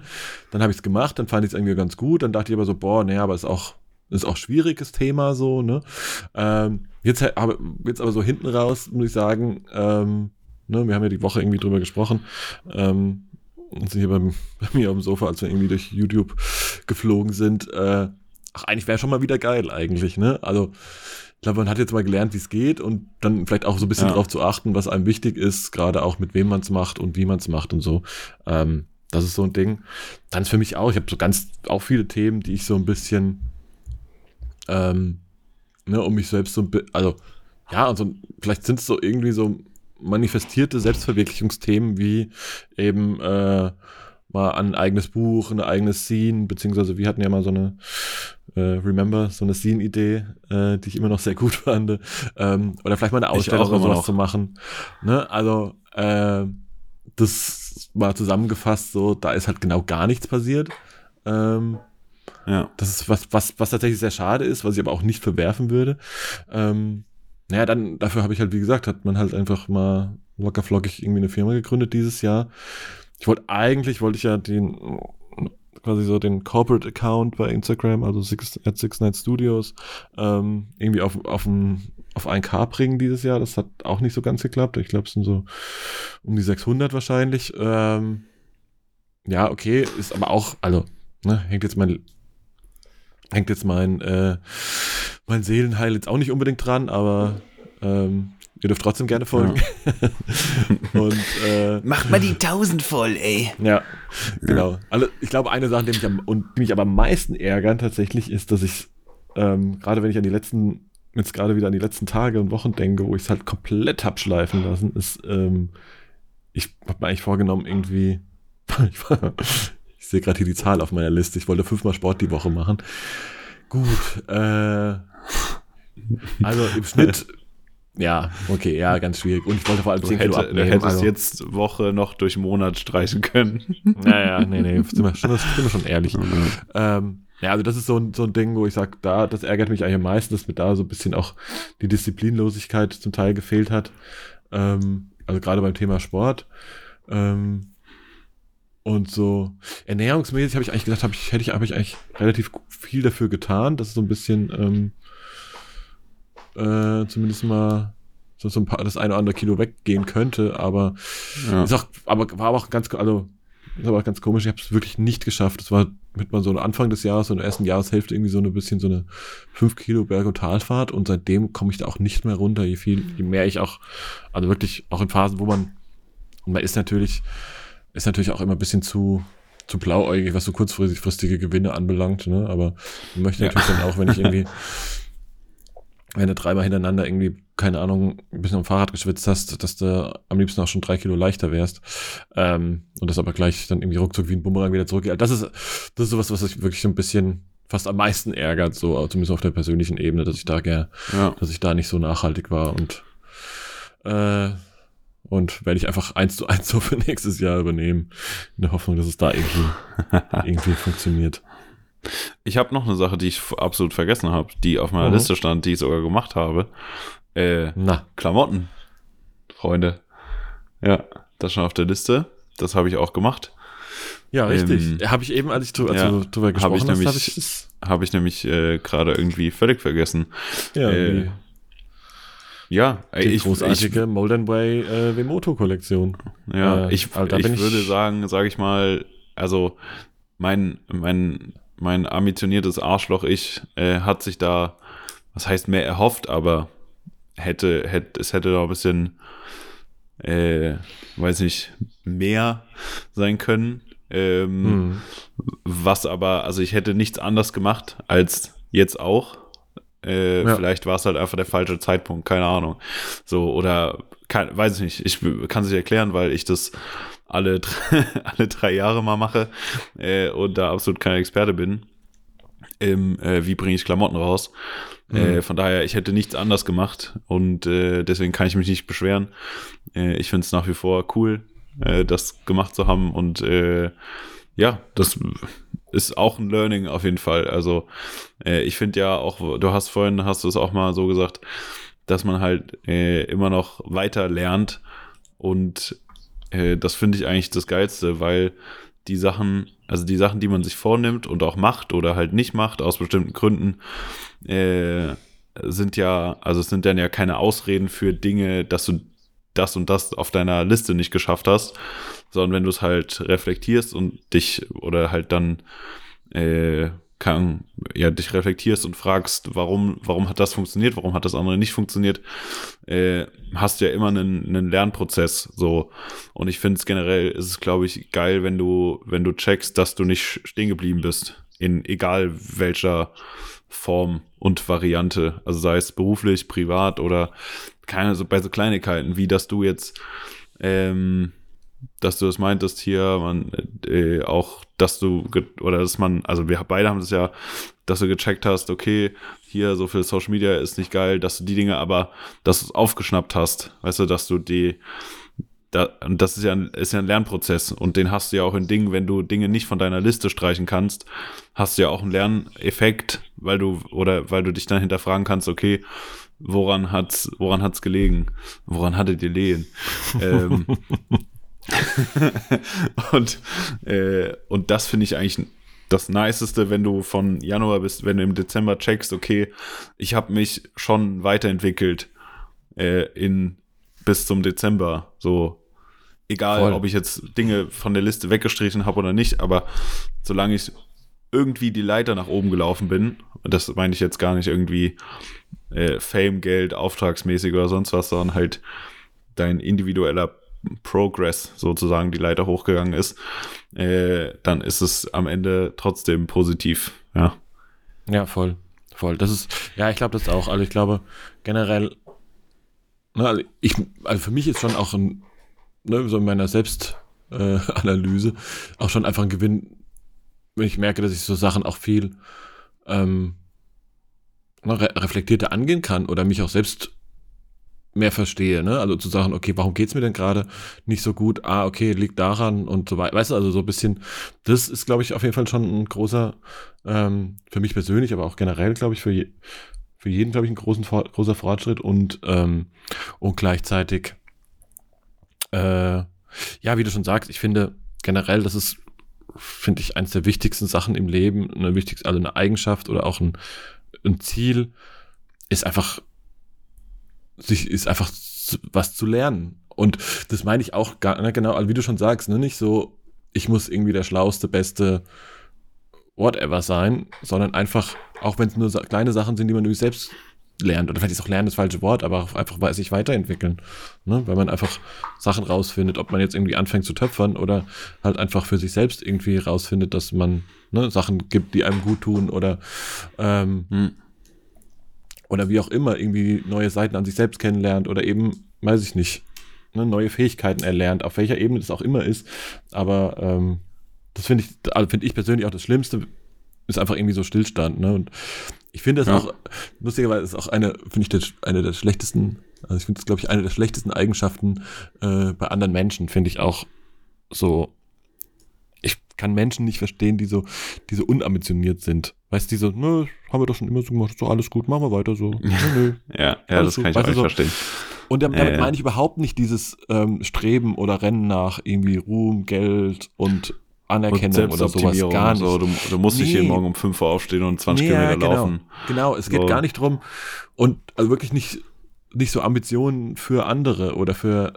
dann habe ich es gemacht, dann fand ich es irgendwie ganz gut, dann dachte ich aber so, boah, naja, aber ist auch, ist auch schwieriges Thema so, ne? Ähm, jetzt, aber, jetzt aber so hinten raus, muss ich sagen, ähm, ne, wir haben ja die Woche irgendwie drüber gesprochen, ähm, und sind hier beim, bei mir auf dem Sofa, als wir irgendwie durch YouTube geflogen sind. Äh, ach, eigentlich wäre schon mal wieder geil, eigentlich, ne? Also, ich glaube, man hat jetzt mal gelernt, wie es geht und dann vielleicht auch so ein bisschen ja. darauf zu achten, was einem wichtig ist, gerade auch mit wem man es macht und wie man es macht und so. Ähm, das ist so ein Ding. Dann ist für mich auch, ich habe so ganz auch viele Themen, die ich so ein bisschen, ähm, ne, um mich selbst so ein bisschen, also, ja, und so, vielleicht sind es so irgendwie so manifestierte Selbstverwirklichungsthemen wie eben äh, mal ein eigenes Buch, eine eigene Scene, beziehungsweise wir hatten ja mal so eine äh, Remember, so eine Scene-Idee, äh, die ich immer noch sehr gut fand. Ähm, oder vielleicht mal eine Ausstellung oder sowas zu machen. Ne? Also äh, das war zusammengefasst so, da ist halt genau gar nichts passiert. Ähm, ja. Das ist was, was, was tatsächlich sehr schade ist, was ich aber auch nicht verwerfen würde. Ähm, naja, dann, dafür habe ich halt, wie gesagt, hat man halt einfach mal locker flockig irgendwie eine Firma gegründet dieses Jahr. Ich wollte eigentlich, wollte ich ja den, quasi so den Corporate Account bei Instagram, also Six, at Six Night Studios, ähm, irgendwie auf, auf, ein, auf 1K bringen dieses Jahr. Das hat auch nicht so ganz geklappt. Ich glaube, es sind so um die 600 wahrscheinlich. Ähm, ja, okay, ist aber auch, also, ne, hängt jetzt mein hängt jetzt mein äh, mein Seelenheil jetzt auch nicht unbedingt dran, aber ähm, ihr dürft trotzdem gerne folgen. Ja. und äh, macht mal die 1000 voll, ey. Ja, genau. Also ich glaube, eine Sache, die mich, am, und die mich aber am meisten ärgern tatsächlich, ist, dass ich ähm, gerade wenn ich an die letzten jetzt gerade wieder an die letzten Tage und Wochen denke, wo ich es halt komplett hab schleifen lassen, ist, ähm, ich habe mir eigentlich vorgenommen, irgendwie, ich, ich sehe gerade hier die Zahl auf meiner Liste, ich wollte fünfmal Sport die Woche machen. Gut, äh, also im Schnitt, ja, okay, ja, ganz schwierig. Und ich wollte vor allem 10 Kilo abnehmen. Du hättest also. jetzt Woche noch durch Monat streichen können. Naja, nee, nee, sind wir, schon, sind wir schon ehrlich. ähm, ja, also das ist so ein, so ein Ding, wo ich sage, da, das ärgert mich eigentlich am meisten, dass mir da so ein bisschen auch die Disziplinlosigkeit zum Teil gefehlt hat. Ähm, also gerade beim Thema Sport. Ähm, und so ernährungsmäßig habe ich eigentlich gedacht, hab ich, hätte ich, hab ich eigentlich relativ viel dafür getan, dass es so ein bisschen ähm, äh, zumindest mal so, so ein paar, das eine oder andere Kilo weggehen könnte, aber ja. ist auch, aber war aber auch ganz, also ist aber ganz komisch, ich habe es wirklich nicht geschafft. Das war mit mal so Anfang des Jahres, so in der ersten Jahreshälfte irgendwie so ein bisschen so eine 5 Kilo Berg- und Talfahrt und seitdem komme ich da auch nicht mehr runter, je viel, je mehr ich auch, also wirklich auch in Phasen, wo man, und man ist natürlich, ist natürlich auch immer ein bisschen zu, zu blauäugig, was so kurzfristige Gewinne anbelangt, ne? aber man möchte natürlich ja. dann auch, wenn ich irgendwie wenn du dreimal hintereinander irgendwie, keine Ahnung, ein bisschen am Fahrrad geschwitzt hast, dass du am liebsten auch schon drei Kilo leichter wärst. Ähm, und das aber gleich dann irgendwie ruckzuck wie ein Bumerang wieder zurückgeht. Das ist, das ist sowas, was ich wirklich so ein bisschen fast am meisten ärgert, so zumindest auf der persönlichen Ebene, dass ich da gerne, ja. dass ich da nicht so nachhaltig war und äh, und werde ich einfach eins zu eins so für nächstes Jahr übernehmen, in der Hoffnung, dass es da irgendwie, irgendwie funktioniert. Ich habe noch eine Sache, die ich absolut vergessen habe, die auf meiner mhm. Liste stand, die ich sogar gemacht habe. Äh, Na. Klamotten, Freunde. Ja, das schon auf der Liste. Das habe ich auch gemacht. Ja, richtig. Ähm, habe ich eben, als ich drüber, ja, drüber gesprochen habe ich nämlich, hab ich, nämlich äh, gerade irgendwie völlig vergessen. Ja, äh, ja, die ich, großartige ich, Molden Way äh, Wemoto Kollektion. Ja, äh, ich, ich, ich würde sagen, sage ich mal, also mein mein mein ambitioniertes Arschloch-Ich äh, hat sich da, was heißt mehr erhofft, aber hätte, hätte, es hätte da ein bisschen, äh, weiß nicht, mehr sein können. Ähm, hm. Was aber, also ich hätte nichts anders gemacht als jetzt auch. Äh, ja. Vielleicht war es halt einfach der falsche Zeitpunkt, keine Ahnung. So, oder kann, weiß ich nicht, ich kann es nicht erklären, weil ich das alle, alle drei Jahre mal mache äh, und da absolut kein Experte bin. Im, äh, wie bringe ich Klamotten raus. Mhm. Äh, von daher, ich hätte nichts anders gemacht und äh, deswegen kann ich mich nicht beschweren. Äh, ich finde es nach wie vor cool, äh, das gemacht zu haben und äh, ja, das ist auch ein Learning auf jeden Fall. Also äh, ich finde ja auch, du hast vorhin, hast du es auch mal so gesagt, dass man halt äh, immer noch weiter lernt und äh, das finde ich eigentlich das Geilste, weil die Sachen, also die Sachen, die man sich vornimmt und auch macht oder halt nicht macht, aus bestimmten Gründen, äh, sind ja, also es sind dann ja keine Ausreden für Dinge, dass du das und das auf deiner Liste nicht geschafft hast, sondern wenn du es halt reflektierst und dich oder halt dann äh, kann, ja, dich reflektierst und fragst, warum, warum hat das funktioniert, warum hat das andere nicht funktioniert, äh, hast du ja immer einen, einen Lernprozess, so. Und ich finde es generell, ist es, glaube ich, geil, wenn du, wenn du checkst, dass du nicht stehen geblieben bist. In egal welcher Form und Variante. Also sei es beruflich, privat oder keine, so bei so Kleinigkeiten, wie dass du jetzt, ähm, dass du das meintest hier, man äh, auch, dass du oder dass man, also wir beide haben das ja, dass du gecheckt hast, okay, hier so viel Social Media ist nicht geil, dass du die Dinge aber, dass du es aufgeschnappt hast, weißt du, dass du die, da, und das ist ja, ein, ist ja ein Lernprozess und den hast du ja auch in Dingen, wenn du Dinge nicht von deiner Liste streichen kannst, hast du ja auch einen Lerneffekt, weil du oder weil du dich dann hinterfragen kannst, okay, woran hat's, woran hat's gelegen? Woran hattet ihr Lehen? ähm, und, äh, und das finde ich eigentlich das Niceste, wenn du von Januar bis, wenn du im Dezember checkst, okay, ich habe mich schon weiterentwickelt äh, in bis zum Dezember. So, egal, Voll. ob ich jetzt Dinge von der Liste weggestrichen habe oder nicht, aber solange ich irgendwie die Leiter nach oben gelaufen bin, das meine ich jetzt gar nicht irgendwie äh, Fame, Geld, auftragsmäßig oder sonst was, sondern halt dein individueller Progress sozusagen die Leiter hochgegangen ist, äh, dann ist es am Ende trotzdem positiv, ja. Ja, voll, voll. Das ist, ja, ich glaube das auch. Also ich glaube generell, ne, also ich, also für mich ist schon auch ein, ne, so in meiner Selbstanalyse äh, auch schon einfach ein Gewinn, wenn ich merke, dass ich so Sachen auch viel ähm, ne, re reflektierter angehen kann oder mich auch selbst mehr verstehe, ne? Also zu sagen, okay, warum geht's mir denn gerade nicht so gut? Ah, okay, liegt daran und so weiter. Weißt du, also so ein bisschen, das ist, glaube ich, auf jeden Fall schon ein großer, ähm, für mich persönlich, aber auch generell, glaube ich, für, je, für jeden, glaube ich, ein großen, großer Fortschritt und, ähm, und gleichzeitig, äh, ja, wie du schon sagst, ich finde generell, das ist, finde ich, eines der wichtigsten Sachen im Leben, eine wichtigste, also eine Eigenschaft oder auch ein, ein Ziel, ist einfach sich ist einfach was zu lernen. Und das meine ich auch gar, ne, genau, also wie du schon sagst, ne, nicht so, ich muss irgendwie der schlauste, beste whatever sein, sondern einfach, auch wenn es nur kleine Sachen sind, die man irgendwie selbst lernt, oder vielleicht ist auch lernen das falsche Wort, aber auch einfach sich weiterentwickeln. Ne? Weil man einfach Sachen rausfindet, ob man jetzt irgendwie anfängt zu töpfern oder halt einfach für sich selbst irgendwie rausfindet, dass man ne, Sachen gibt, die einem gut tun oder ähm, hm oder wie auch immer irgendwie neue Seiten an sich selbst kennenlernt oder eben, weiß ich nicht, ne, neue Fähigkeiten erlernt, auf welcher Ebene das auch immer ist. Aber ähm, das finde ich, also finde ich persönlich auch das Schlimmste, ist einfach irgendwie so Stillstand. Ne? Und ich finde das ja. auch, lustigerweise ist auch eine, finde ich, eine der schlechtesten, also ich finde das, glaube ich, eine der schlechtesten Eigenschaften äh, bei anderen Menschen, finde ich auch so kann Menschen nicht verstehen, die so, die so unambitioniert sind. Weißt du, die so, nö, haben wir doch schon immer so gemacht, so alles gut, machen wir weiter so. Nö, nö. ja, ja, das kann ich auch so. verstehen. Und damit, ja, ja. meine ich überhaupt nicht dieses ähm, Streben oder Rennen nach irgendwie Ruhm, Geld und Anerkennung und oder sowas gar nicht. So. Du, du, musst nee. nicht jeden Morgen um 5 Uhr aufstehen und 20 nee, Kilometer genau. laufen. Genau, es so. geht gar nicht drum und also wirklich nicht, nicht so Ambitionen für andere oder für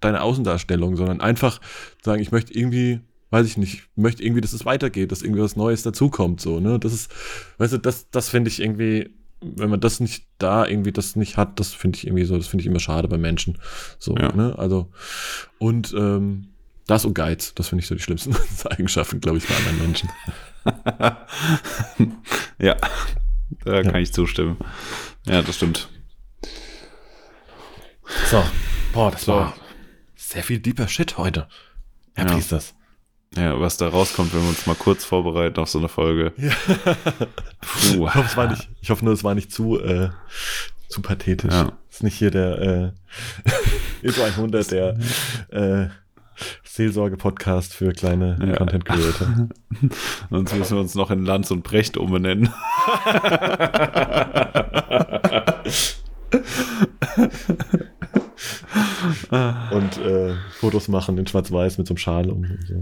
deine Außendarstellung, sondern einfach sagen, ich möchte irgendwie weiß ich nicht, möchte irgendwie, dass es weitergeht, dass irgendwie was Neues dazukommt, so, ne? Das ist, weißt du, das, das finde ich irgendwie, wenn man das nicht da irgendwie das nicht hat, das finde ich irgendwie so, das finde ich immer schade bei Menschen. So, ja. ne? Also, und ähm, das und Geiz, das finde ich so die schlimmsten Eigenschaften, glaube ich, bei anderen Menschen. ja, da kann ich zustimmen. Ja, das stimmt. So, boah, das so. war sehr viel deeper Shit heute. Ja, ja. wie ist das? Ja, was da rauskommt, wenn wir uns mal kurz vorbereiten auf so eine Folge. Ja. Puh. Ich, hoffe, es war nicht, ich hoffe nur, es war nicht zu, äh, zu pathetisch. Ja. Ist nicht hier der äh, Info 100, der äh, Seelsorge-Podcast für kleine ja. Content Creator. Sonst müssen wir uns noch in Lanz und Brecht umbenennen. und äh, Fotos machen in Schwarz-Weiß mit so einem Schal um. Und so.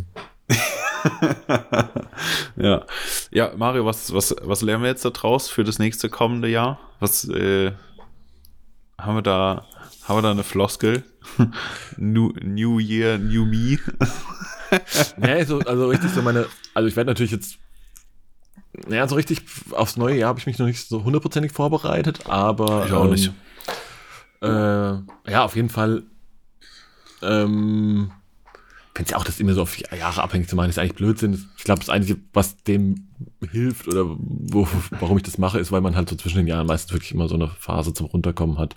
ja. Ja, Mario, was, was, was lernen wir jetzt da draus für das nächste kommende Jahr? Was äh, haben wir da? Haben wir da eine Floskel? new, new Year, New Me? nee, so, also richtig so meine, also ich werde natürlich jetzt, naja, so richtig aufs neue Jahr habe ich mich noch nicht so hundertprozentig vorbereitet, aber. Ich auch ähm, nicht. Äh, ja, auf jeden Fall ähm, finde ja auch, das immer so auf Jahre abhängig zu machen, ist eigentlich Blödsinn. Ich glaube, das Einzige, was dem hilft oder wo, warum ich das mache, ist, weil man halt so zwischen den Jahren meistens wirklich immer so eine Phase zum Runterkommen hat.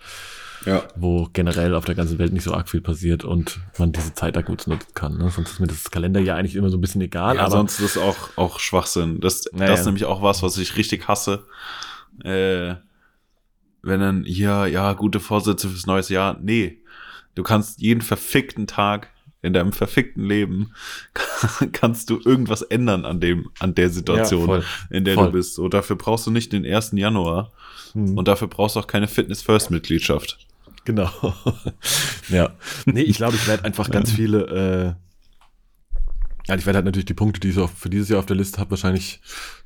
Ja. Wo generell auf der ganzen Welt nicht so arg viel passiert und man diese Zeit da gut nutzen kann. Ne? Sonst ist mir das Kalenderjahr eigentlich immer so ein bisschen egal. Ja, aber sonst ist das auch, auch Schwachsinn. Das, naja. das ist nämlich auch was, was ich richtig hasse. Äh, wenn dann hier, ja, gute Vorsätze fürs neues Jahr. Nee, du kannst jeden verfickten Tag in deinem verfickten Leben kannst du irgendwas ändern an dem, an der Situation, ja, voll, in der voll. du bist. So, dafür brauchst du nicht den 1. Januar hm. und dafür brauchst du auch keine Fitness First Mitgliedschaft. Genau. ja. Nee, ich glaube, ich werde einfach ganz viele, äh, ja, ich werde halt natürlich die Punkte, die ich für dieses Jahr auf der Liste habe, wahrscheinlich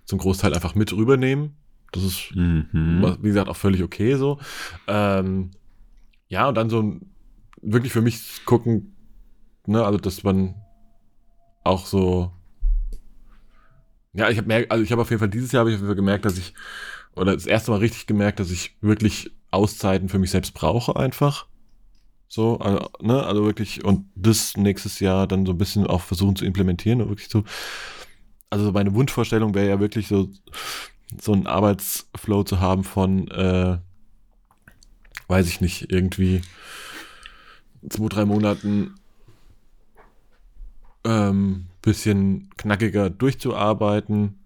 zum Großteil einfach mit rübernehmen. Das ist, mhm. wie gesagt, auch völlig okay so. Ähm, ja, und dann so wirklich für mich gucken, ne, also dass man auch so Ja, ich habe also ich habe auf jeden Fall dieses Jahr habe ich gemerkt, dass ich oder das erste Mal richtig gemerkt, dass ich wirklich Auszeiten für mich selbst brauche einfach. So, also, ne, also wirklich und das nächstes Jahr dann so ein bisschen auch versuchen zu implementieren und wirklich so. Also meine Wunschvorstellung wäre ja wirklich so so einen Arbeitsflow zu haben von, äh, weiß ich nicht, irgendwie zwei, drei Monaten ähm, bisschen knackiger durchzuarbeiten.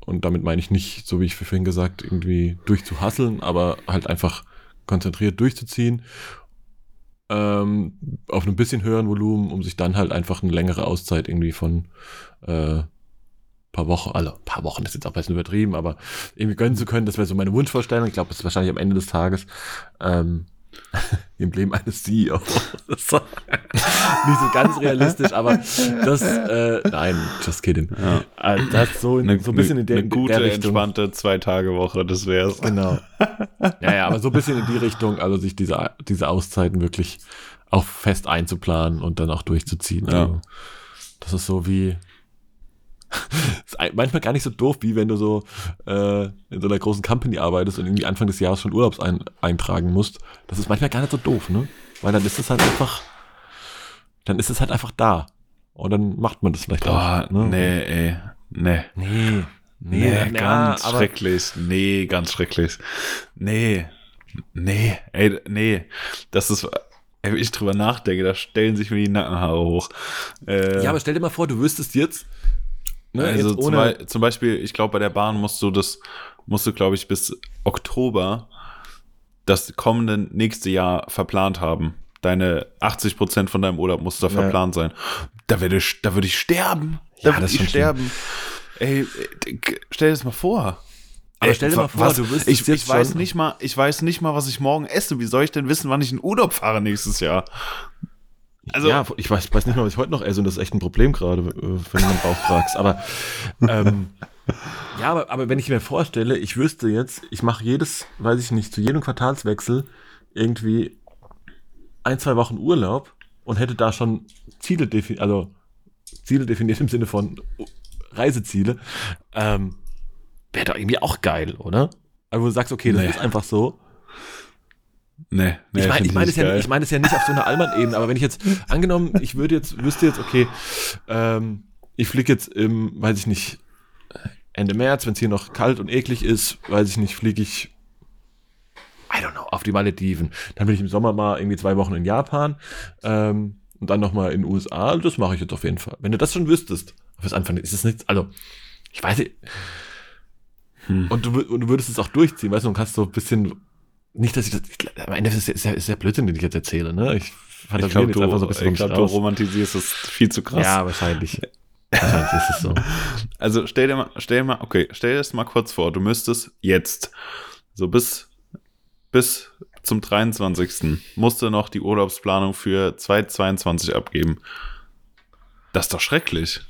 Und damit meine ich nicht, so wie ich vorhin gesagt, irgendwie durchzuhasseln, aber halt einfach konzentriert durchzuziehen. Ähm, auf einem bisschen höheren Volumen, um sich dann halt einfach eine längere Auszeit irgendwie von äh, paar Wochen, also paar Wochen ist jetzt auch ein bisschen übertrieben, aber irgendwie gönnen zu können, das wäre so meine Wunschvorstellung. Ich glaube, das ist wahrscheinlich am Ende des Tages ähm, im Leben eines CEO. nicht so ganz realistisch, aber das, äh, nein, just kidding. Ja. Also das so, eine, so ein bisschen in der, eine gute, der entspannte Zwei-Tage-Woche, das wär's. Genau. Ja, ja, aber so ein bisschen in die Richtung, also sich diese, diese Auszeiten wirklich auch fest einzuplanen und dann auch durchzuziehen. Ja. Also, das ist so wie, ist manchmal gar nicht so doof, wie wenn du so äh, in so einer großen Company arbeitest und irgendwie Anfang des Jahres schon Urlaubs ein, eintragen musst. Das ist manchmal gar nicht so doof, ne? Weil dann ist es halt einfach, dann ist es halt einfach da. Und dann macht man das vielleicht Boah, auch. Ne? Nee, ey. Nee. Nee. Nee, nee ganz ja, schrecklich. Nee, ganz schrecklich. Nee. Nee, ey, nee. Das ist, ey, wenn ich drüber nachdenke, da stellen sich mir die Nackenhaare hoch. Äh, ja, aber stell dir mal vor, du wüsstest jetzt, Ne, also zum, Be zum, Beispiel, ich glaube, bei der Bahn musst du das, musst du, glaube ich, bis Oktober das kommende nächste Jahr verplant haben. Deine 80 Prozent von deinem Urlaub muss da ja. verplant sein. Da würde ich, da würde ich sterben. Da ja, würde ich sterben. Ey, stell dir das mal vor. Aber Ey, stell dir mal vor, was, du wirst ich, ich weiß nicht mal, ich weiß nicht mal, was ich morgen esse. Wie soll ich denn wissen, wann ich in Urlaub fahre nächstes Jahr? Also, ja, ich weiß, weiß nicht mal, was ich heute noch esse und das ist echt ein Problem gerade, äh, wenn du meinen Bauch fragst. Aber ähm, ja, aber, aber wenn ich mir vorstelle, ich wüsste jetzt, ich mache jedes, weiß ich nicht, zu jedem Quartalswechsel irgendwie ein, zwei Wochen Urlaub und hätte da schon Ziele definiert, also Ziele definiert im Sinne von Reiseziele, ähm, wäre doch irgendwie auch geil, oder? Also wo du sagst, okay, das nee. ist einfach so. Nee, nee ich meine ich mein es, ja, ich mein es ja nicht auf so einer Allmann-Ebene, aber wenn ich jetzt, angenommen, ich würde jetzt, wüsste jetzt, okay, ähm, ich fliege jetzt im, weiß ich nicht, Ende März, wenn es hier noch kalt und eklig ist, weiß ich nicht, fliege ich, I don't know, auf die Malediven. Dann bin ich im Sommer mal irgendwie zwei Wochen in Japan ähm, und dann nochmal in den USA. Das mache ich jetzt auf jeden Fall. Wenn du das schon wüsstest, fürs Anfang ist es nichts, also, ich weiß nicht, hm. und, du, und du würdest es auch durchziehen, weißt du, und kannst so ein bisschen nicht, dass ich das, am Ende ist es ja, ist ja Blödsinn, den ich jetzt erzähle, ne? Ich fand ich glaube, du, einfach so ein bisschen ich glaub, du romantisierst es viel zu krass. Ja, wahrscheinlich. wahrscheinlich ist es so. Also stell dir mal, stell dir mal, okay, stell dir das mal kurz vor, du müsstest jetzt, so bis, bis zum 23. musst du noch die Urlaubsplanung für 2022 abgeben. Das ist doch schrecklich.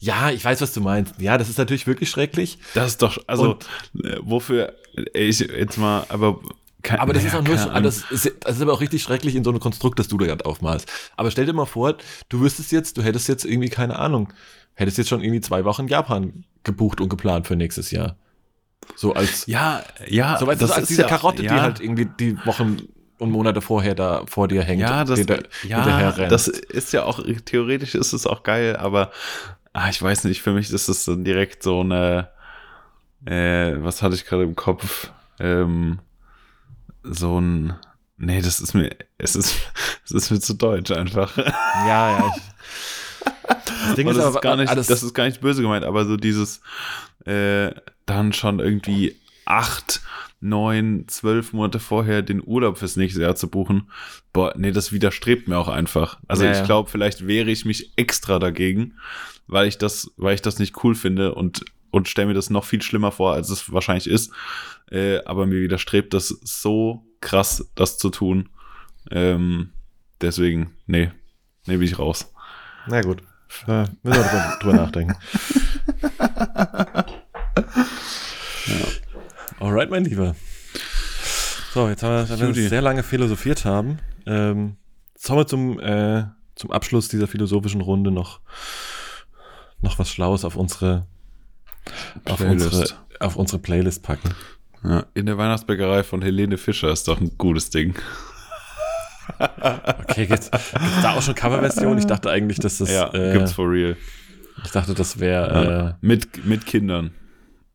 Ja, ich weiß, was du meinst. Ja, das ist natürlich wirklich schrecklich. Das ist doch, also, Und, äh, wofür, ich jetzt mal, aber. Kein, aber das naja, ist auch nur, das ist, das ist aber auch richtig schrecklich in so einem Konstrukt, das du da gerade aufmalst. Aber stell dir mal vor, du wüsstest jetzt, du hättest jetzt irgendwie, keine Ahnung, hättest jetzt schon irgendwie zwei Wochen Japan gebucht und geplant für nächstes Jahr. So als. Ja, ja. So, weißt, das, das als diese ja, Karotte, ja. die halt irgendwie die Wochen und Monate vorher da vor dir hängt. Ja, das, hinter, ja, das ist ja auch, theoretisch ist es auch geil, aber ah, ich weiß nicht, für mich ist es dann direkt so eine, äh, was hatte ich gerade im Kopf? Ähm, so ein, nee, das ist mir, es ist, es ist mir zu deutsch einfach. Ja, ja. Ich, das Ding ist, das aber, ist gar nicht, alles, das ist gar nicht böse gemeint, aber so dieses, äh, dann schon irgendwie acht, neun, zwölf Monate vorher den Urlaub fürs nächste Jahr zu buchen, boah, nee, das widerstrebt mir auch einfach. Also ja, ich glaube, vielleicht wehre ich mich extra dagegen, weil ich das, weil ich das nicht cool finde und, und stelle mir das noch viel schlimmer vor, als es wahrscheinlich ist. Äh, aber mir widerstrebt das so krass, das zu tun. Ähm, deswegen, nee, nee, bin ich raus. Na gut. Äh, müssen wir drüber, drüber nachdenken. Alright, mein Lieber. So, jetzt haben wir, wir sehr lange philosophiert haben. Ähm, jetzt haben wir zum, äh, zum Abschluss dieser philosophischen Runde noch noch was Schlaues auf unsere, auf unsere, auf unsere Playlist packen. Ja, in der Weihnachtsbäckerei von Helene Fischer ist doch ein gutes Ding. okay, gibt's, gibt's da auch schon Coverversion? Ich dachte eigentlich, dass das. Ja, äh, gibt's for real. Ich dachte, das wäre. Ja, äh, mit, mit Kindern.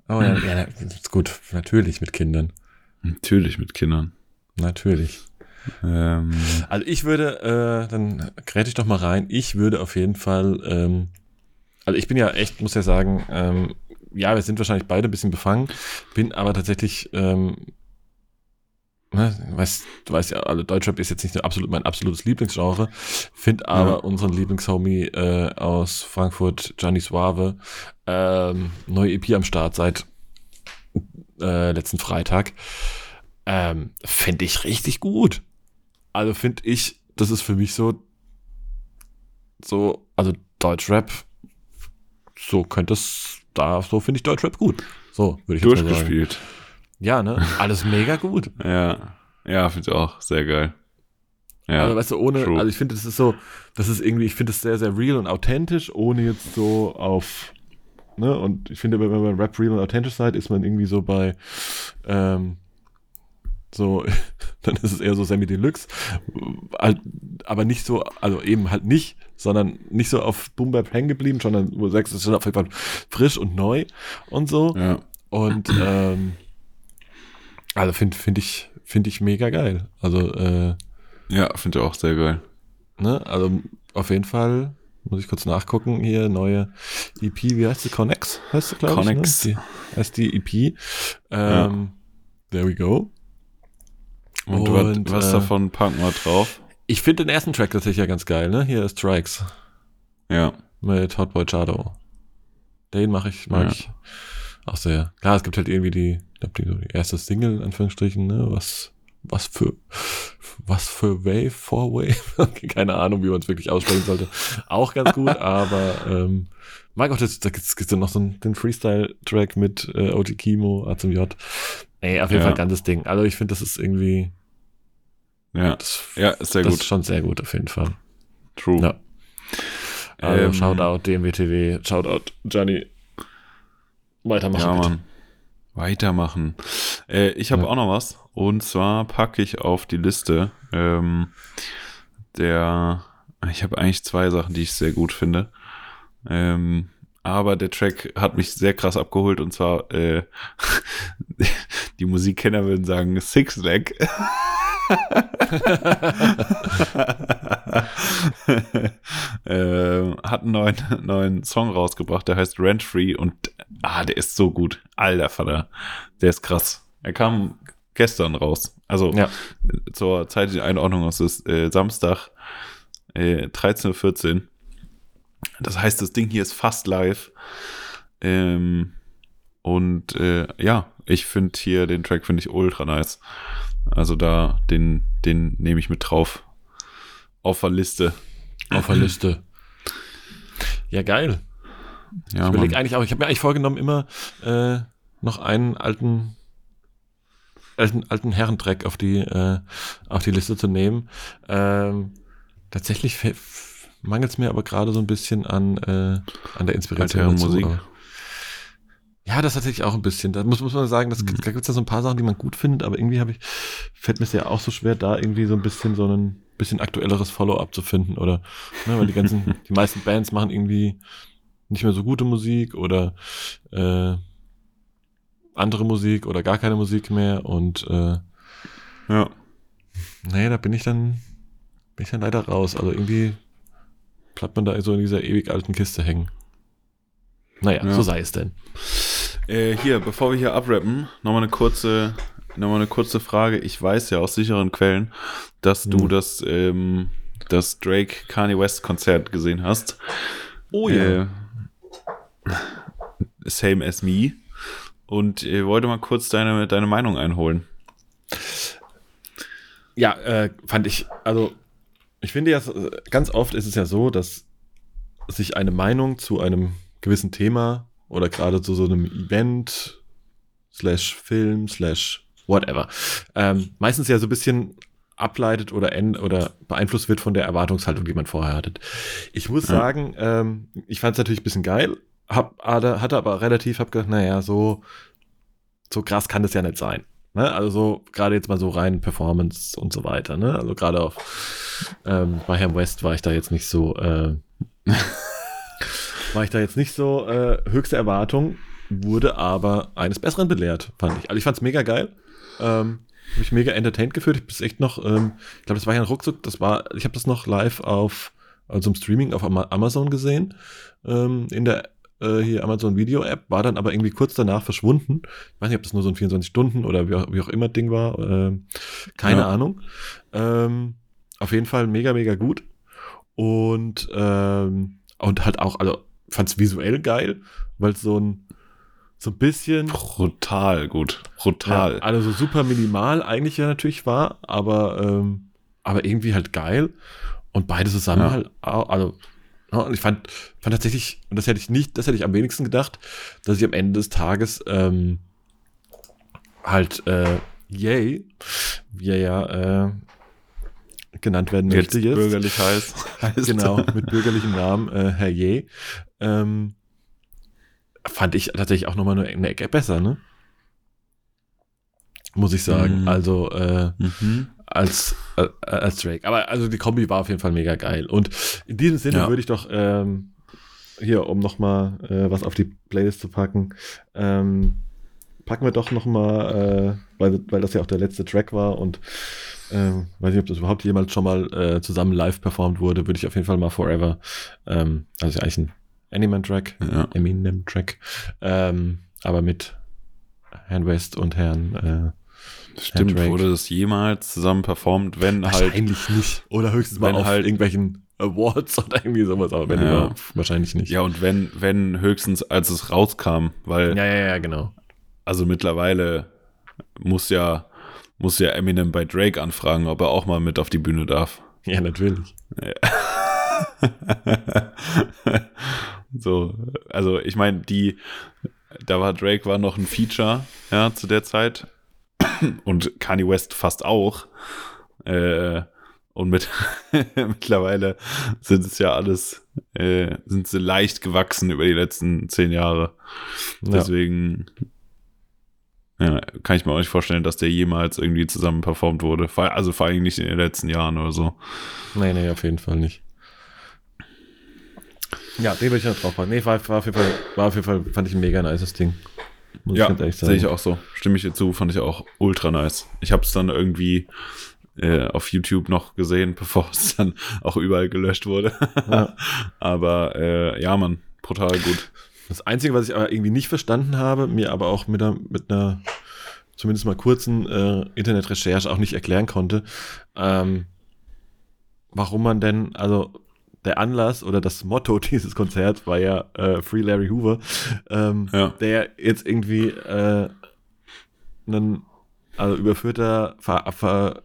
Oh ja, ja, ist gut. Natürlich mit Kindern. Natürlich mit Kindern. Natürlich. Ähm. Also ich würde, äh, dann gräte ich doch mal rein. Ich würde auf jeden Fall, ähm, also ich bin ja echt, muss ja sagen, ähm, ja, wir sind wahrscheinlich beide ein bisschen befangen, bin aber tatsächlich, ähm, ne, weißt, du weißt ja, also Deutschrap ist jetzt nicht absolut mein absolutes Lieblingsgenre, finde aber ja. unseren Lieblingshomie äh, aus Frankfurt, Gianni Suave, ähm, neue EP am Start seit äh, letzten Freitag. Ähm, finde ich richtig gut. Also finde ich, das ist für mich so, so, also Deutschrap, so könnte es da, so finde ich Deutschrap gut. So, würde ich jetzt Durchgespielt. Sagen. Ja, ne? Alles mega gut. ja. Ja, finde ich auch. Sehr geil. Ja. Also, weißt du, ohne, True. also ich finde, das ist so, das ist irgendwie, ich finde es sehr, sehr real und authentisch, ohne jetzt so auf, ne? Und ich finde, wenn man Rap real und authentisch seid, ist man irgendwie so bei, ähm, so, dann ist es eher so Semi Deluxe, halt, aber nicht so, also eben halt nicht, sondern nicht so auf Boom Bap hängen geblieben, sondern wo sechs ist schon auf jeden Fall frisch und neu und so. Ja. Und ähm, also finde find ich, finde ich mega geil. Also, äh, ja, finde ich auch sehr geil. Ne? Also auf jeden Fall muss ich kurz nachgucken hier, neue EP, wie heißt sie? Connex heißt sie, glaube ich. Connex. Ne? Die, heißt die EP. Ähm, ja. There we go. Und, Und was, äh, davon packen wir drauf? Ich finde den ersten Track tatsächlich ja ganz geil, ne? Hier ist Strikes. Ja. Mit Hotboy Chado. Den mache ich, mag ja. ich auch sehr. Klar, es gibt halt irgendwie die, glaube, die, die erste Single, in Anführungsstrichen, ne? Was, was für, was für Wave, for Wave? Keine Ahnung, wie man es wirklich aussprechen sollte. Auch ganz gut, aber, ähm, auch das, da gibt es noch so einen, den Freestyle-Track mit äh, OG Kimo, A zum J. Ey, auf jeden ja. Fall ganzes Ding. Also ich finde, das ist irgendwie. Ja, das, ja ist sehr das gut. ist schon sehr gut, auf jeden Fall. True. Ja. Also ähm, Shoutout DMWTW, Shoutout Johnny. Weitermachen. Ja, Mann. Weitermachen. Äh, ich habe ja. auch noch was. Und zwar packe ich auf die Liste ähm, der. Ich habe eigentlich zwei Sachen, die ich sehr gut finde. Ähm, aber der Track hat mich sehr krass abgeholt und zwar äh, die Musikkenner würden sagen Six Leg. äh, hat einen neuen, neuen Song rausgebracht, der heißt Rent Free und ah, der ist so gut. Alter Vater, der ist krass. Er kam gestern raus. Also ja. zur zeitlichen Einordnung, es ist äh, Samstag äh, 13.14 Uhr. Das heißt, das Ding hier ist fast live. Ähm, und äh, ja, ich finde hier den Track finde ich ultra nice. Also da, den, den nehme ich mit drauf. Auf der Liste. Auf der Liste. Ja, geil. Ja, ich überlege eigentlich auch, ich habe mir eigentlich vorgenommen, immer äh, noch einen alten, alten, alten Herrentrack auf die, äh, auf die Liste zu nehmen. Ähm, tatsächlich mangelt es mir aber gerade so ein bisschen an, äh, an der Inspiration. Musik. Ja, das tatsächlich auch ein bisschen. Da muss, muss man sagen, das, mhm. da gibt es ja so ein paar Sachen, die man gut findet, aber irgendwie habe ich, fällt mir es ja auch so schwer, da irgendwie so ein bisschen so ein bisschen aktuelleres Follow-up zu finden, oder? Ne, weil die ganzen, die meisten Bands machen irgendwie nicht mehr so gute Musik oder äh, andere Musik oder gar keine Musik mehr und äh, ja. Nee, da bin ich dann, bin ich dann leider raus. Also irgendwie bleibt man da so in dieser ewig alten Kiste hängen. Naja, ja. so sei es denn. Äh, hier, bevor wir hier abrappen, nochmal eine kurze, nochmal eine kurze Frage. Ich weiß ja aus sicheren Quellen, dass hm. du das, ähm, das Drake Kanye West Konzert gesehen hast. Oh ja. Äh, same as me. Und äh, wollte mal kurz deine, deine Meinung einholen. Ja, äh, fand ich, also ich finde ja, ganz oft ist es ja so, dass sich eine Meinung zu einem gewissen Thema oder gerade zu so einem Event, slash Film, slash whatever, ähm, meistens ja so ein bisschen ableitet oder, oder beeinflusst wird von der Erwartungshaltung, die man vorher hatte. Ich muss ja. sagen, ähm, ich fand es natürlich ein bisschen geil, hab, hatte aber relativ, hab gedacht, naja, so, so krass kann das ja nicht sein. Ne? Also so, gerade jetzt mal so rein Performance und so weiter. Ne? Also gerade auf ähm, bei Herrn West war ich da jetzt nicht so, äh, war ich da jetzt nicht so äh, höchste Erwartung, wurde aber eines Besseren belehrt, fand ich. Also ich fand es mega geil. Ähm, habe mich mega entertained gefühlt. Ich bin echt noch, ähm, ich glaube, das war ja ein Ruckzuck, das war, ich habe das noch live auf, also im Streaming auf Amazon gesehen, ähm, in der äh, hier Amazon Video App, war dann aber irgendwie kurz danach verschwunden. Ich weiß nicht, ob das nur so ein 24 Stunden oder wie auch, wie auch immer Ding war, äh, keine ja. Ahnung. Ähm, auf jeden Fall mega, mega gut. Und, ähm, und halt auch, also fand es visuell geil, weil es so ein so ein bisschen. Brutal gut. Brutal. Ja, also super minimal eigentlich ja natürlich war, aber, ähm, aber irgendwie halt geil. Und beide zusammen ja. halt, also, und ich fand, fand tatsächlich, und das hätte ich nicht, das hätte ich am wenigsten gedacht, dass ich am Ende des Tages ähm, halt äh, Yay, wie er ja äh, genannt werden möchte jetzt. jetzt. Bürgerlich heißt. genau, mit bürgerlichem Namen, äh, Herr Yay. Ähm, fand ich tatsächlich auch nochmal eine, eine Ecke besser, ne? Muss ich sagen. Mhm. Also, äh, mhm. Als, äh, als Drake. Aber also die Kombi war auf jeden Fall mega geil. Und in diesem Sinne ja. würde ich doch ähm, hier, um nochmal äh, was auf die Playlist zu packen, ähm, packen wir doch nochmal, äh, weil, weil das ja auch der letzte Track war und ähm, weiß nicht, ob das überhaupt jemals schon mal äh, zusammen live performt wurde, würde ich auf jeden Fall mal Forever, ähm, also eigentlich ein Eminem-Track, ja. Eminem-Track, ähm, aber mit Herrn West und Herrn äh, Stimmt, Herrn wurde das jemals zusammen performt, wenn wahrscheinlich halt. Wahrscheinlich nicht. Oder höchstens mal auf halt irgendwelchen Awards oder irgendwie sowas, aber wenn ja. wahrscheinlich nicht. Ja, und wenn, wenn höchstens als es rauskam, weil. Ja, ja, ja, genau. Also mittlerweile muss ja, muss ja Eminem bei Drake anfragen, ob er auch mal mit auf die Bühne darf. Ja, natürlich. Ja. So, also ich meine, die, da war Drake war noch ein Feature, ja, zu der Zeit. Und Kanye West fast auch. Äh, und mit mittlerweile sind es ja alles, äh, sind sie leicht gewachsen über die letzten zehn Jahre. Deswegen ja, kann ich mir auch nicht vorstellen, dass der jemals irgendwie zusammen performt wurde. Also vor allem nicht in den letzten Jahren oder so. Nee, nee, auf jeden Fall nicht. Ja, den würde ich noch drauf machen. Nee, war, war, auf jeden Fall, war auf jeden Fall, fand ich ein mega nices Ding. Muss ja, sehe ich auch so. Stimme ich dir zu, fand ich auch ultra nice. Ich habe es dann irgendwie äh, auf YouTube noch gesehen, bevor es dann auch überall gelöscht wurde. Ja. aber äh, ja, man, brutal gut. Das Einzige, was ich aber irgendwie nicht verstanden habe, mir aber auch mit einer, mit einer zumindest mal kurzen äh, Internetrecherche auch nicht erklären konnte, ähm, warum man denn, also der Anlass oder das Motto dieses Konzerts war ja äh, Free Larry Hoover, ähm, ja. der jetzt irgendwie äh, ein also überführter ver, ver,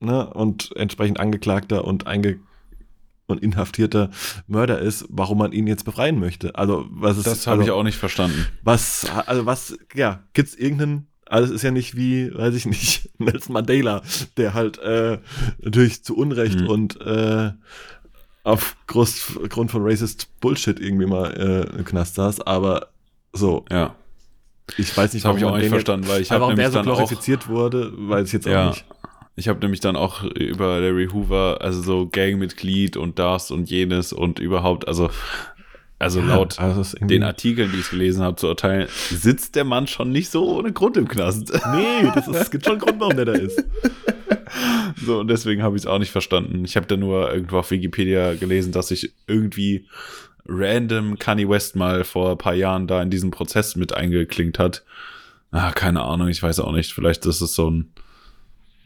ne, und entsprechend angeklagter und einge und inhaftierter Mörder ist, warum man ihn jetzt befreien möchte. Also was ist das habe also, ich auch nicht verstanden. Was also was ja gibt's irgendeinen alles ist ja nicht wie, weiß ich nicht, Nelson Mandela, der halt äh, natürlich zu Unrecht mhm. und äh, aufgrund von racist Bullshit irgendwie mal äh, im Knast saß, aber so. Ja. Ich weiß nicht, das habe ich auch nicht verstanden, weil ich habe warum der so glorifiziert wurde, weiß ich jetzt ja, auch nicht. Ich habe nämlich dann auch über Larry Hoover, also so Gangmitglied und das und jenes und überhaupt, also also ja, laut also den Artikeln, die ich gelesen habe, zu urteilen, sitzt der Mann schon nicht so ohne Grund im Knast. Nee, das ist, es gibt schon einen Grund, warum der da ist. So, und deswegen habe ich es auch nicht verstanden. Ich habe da nur irgendwo auf Wikipedia gelesen, dass sich irgendwie random Kanye West mal vor ein paar Jahren da in diesen Prozess mit eingeklinkt hat. Ah, keine Ahnung, ich weiß auch nicht. Vielleicht ist es so ein,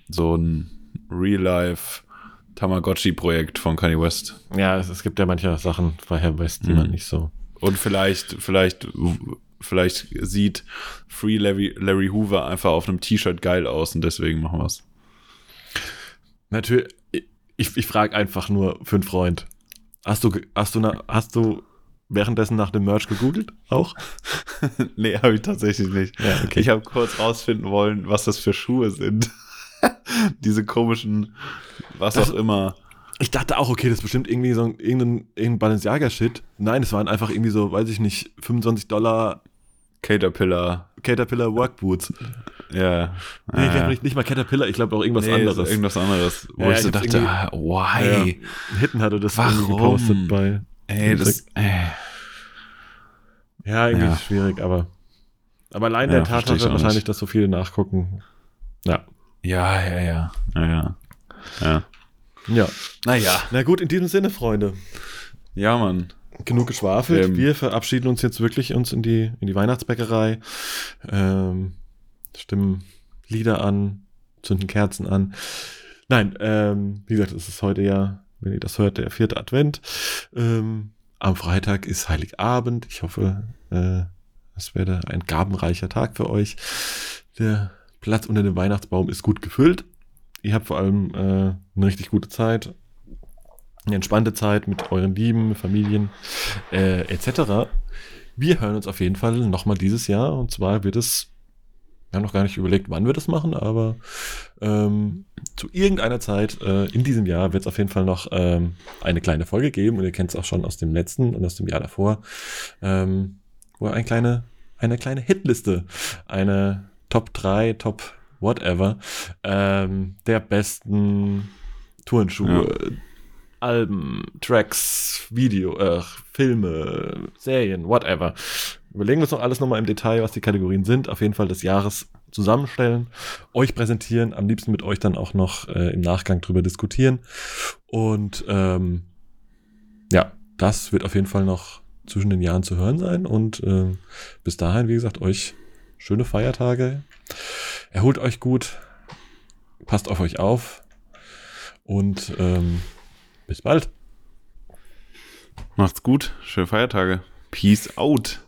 so ein Real-Life Tamagotchi-Projekt von Kanye West. Ja, es, es, gibt ja manche Sachen bei Herr West, die mhm. man nicht so. Und vielleicht, vielleicht, vielleicht sieht Free Larry, Larry Hoover einfach auf einem T-Shirt geil aus und deswegen machen wir es. Natürlich, ich, ich frage einfach nur für einen Freund. Hast du, hast du, hast du währenddessen nach dem Merch gegoogelt auch? nee, habe ich tatsächlich nicht. Ja, okay. Ich habe kurz rausfinden wollen, was das für Schuhe sind. diese komischen, was das, auch immer. Ich dachte auch, okay, das ist bestimmt irgendwie so ein, irgendein, irgendein Balenciaga-Shit. Nein, es waren einfach irgendwie so, weiß ich nicht, 25 Dollar Caterpillar. Caterpillar Workboots. Ja. Nee, ich glaube nicht, nicht mal Caterpillar, ich glaube auch irgendwas nee, anderes. Irgendwas anderes. Wo Ja, ich so dachte, ah, why? Ja, Hitten hatte das Warum? gepostet bei. Ey, das. Ey. Ja, irgendwie Ja. schwierig, aber. Aber allein Ja, der Tatsache wahrscheinlich, nicht. dass so viele nachgucken. Ja. Ja, ja, ja. Ja, ja. Ja. Ja. Naja. Na gut, in diesem Sinne, Freunde. Ja, Mann. Genug geschwafelt. Ähm. Wir verabschieden uns jetzt wirklich uns in die, in die Weihnachtsbäckerei. Ähm, stimmen Lieder an, zünden Kerzen an. Nein, ähm, wie gesagt, es ist heute ja, wenn ihr das hört, der vierte Advent. Ähm, am Freitag ist Heiligabend. Ich hoffe, äh, es werde ein gabenreicher Tag für euch. Der Platz unter dem Weihnachtsbaum ist gut gefüllt. Ihr habt vor allem äh, eine richtig gute Zeit. Eine entspannte Zeit mit euren Lieben, Familien äh, etc. Wir hören uns auf jeden Fall nochmal dieses Jahr. Und zwar wird es, wir haben noch gar nicht überlegt, wann wir das machen, aber ähm, zu irgendeiner Zeit äh, in diesem Jahr wird es auf jeden Fall noch ähm, eine kleine Folge geben. Und ihr kennt es auch schon aus dem letzten und aus dem Jahr davor, ähm, wo eine kleine, eine kleine Hitliste, eine Top 3, Top whatever, ähm, der besten Turnschuhe, Alben, Tracks, Video, äh, Filme, Serien, whatever. Überlegen wir uns noch alles nochmal im Detail, was die Kategorien sind. Auf jeden Fall des Jahres zusammenstellen, euch präsentieren, am liebsten mit euch dann auch noch äh, im Nachgang drüber diskutieren. Und ähm, ja, das wird auf jeden Fall noch zwischen den Jahren zu hören sein. Und ähm, bis dahin, wie gesagt, euch schöne Feiertage erholt euch gut, passt auf euch auf und ähm, bis bald. Macht's gut, schöne Feiertage. Peace out.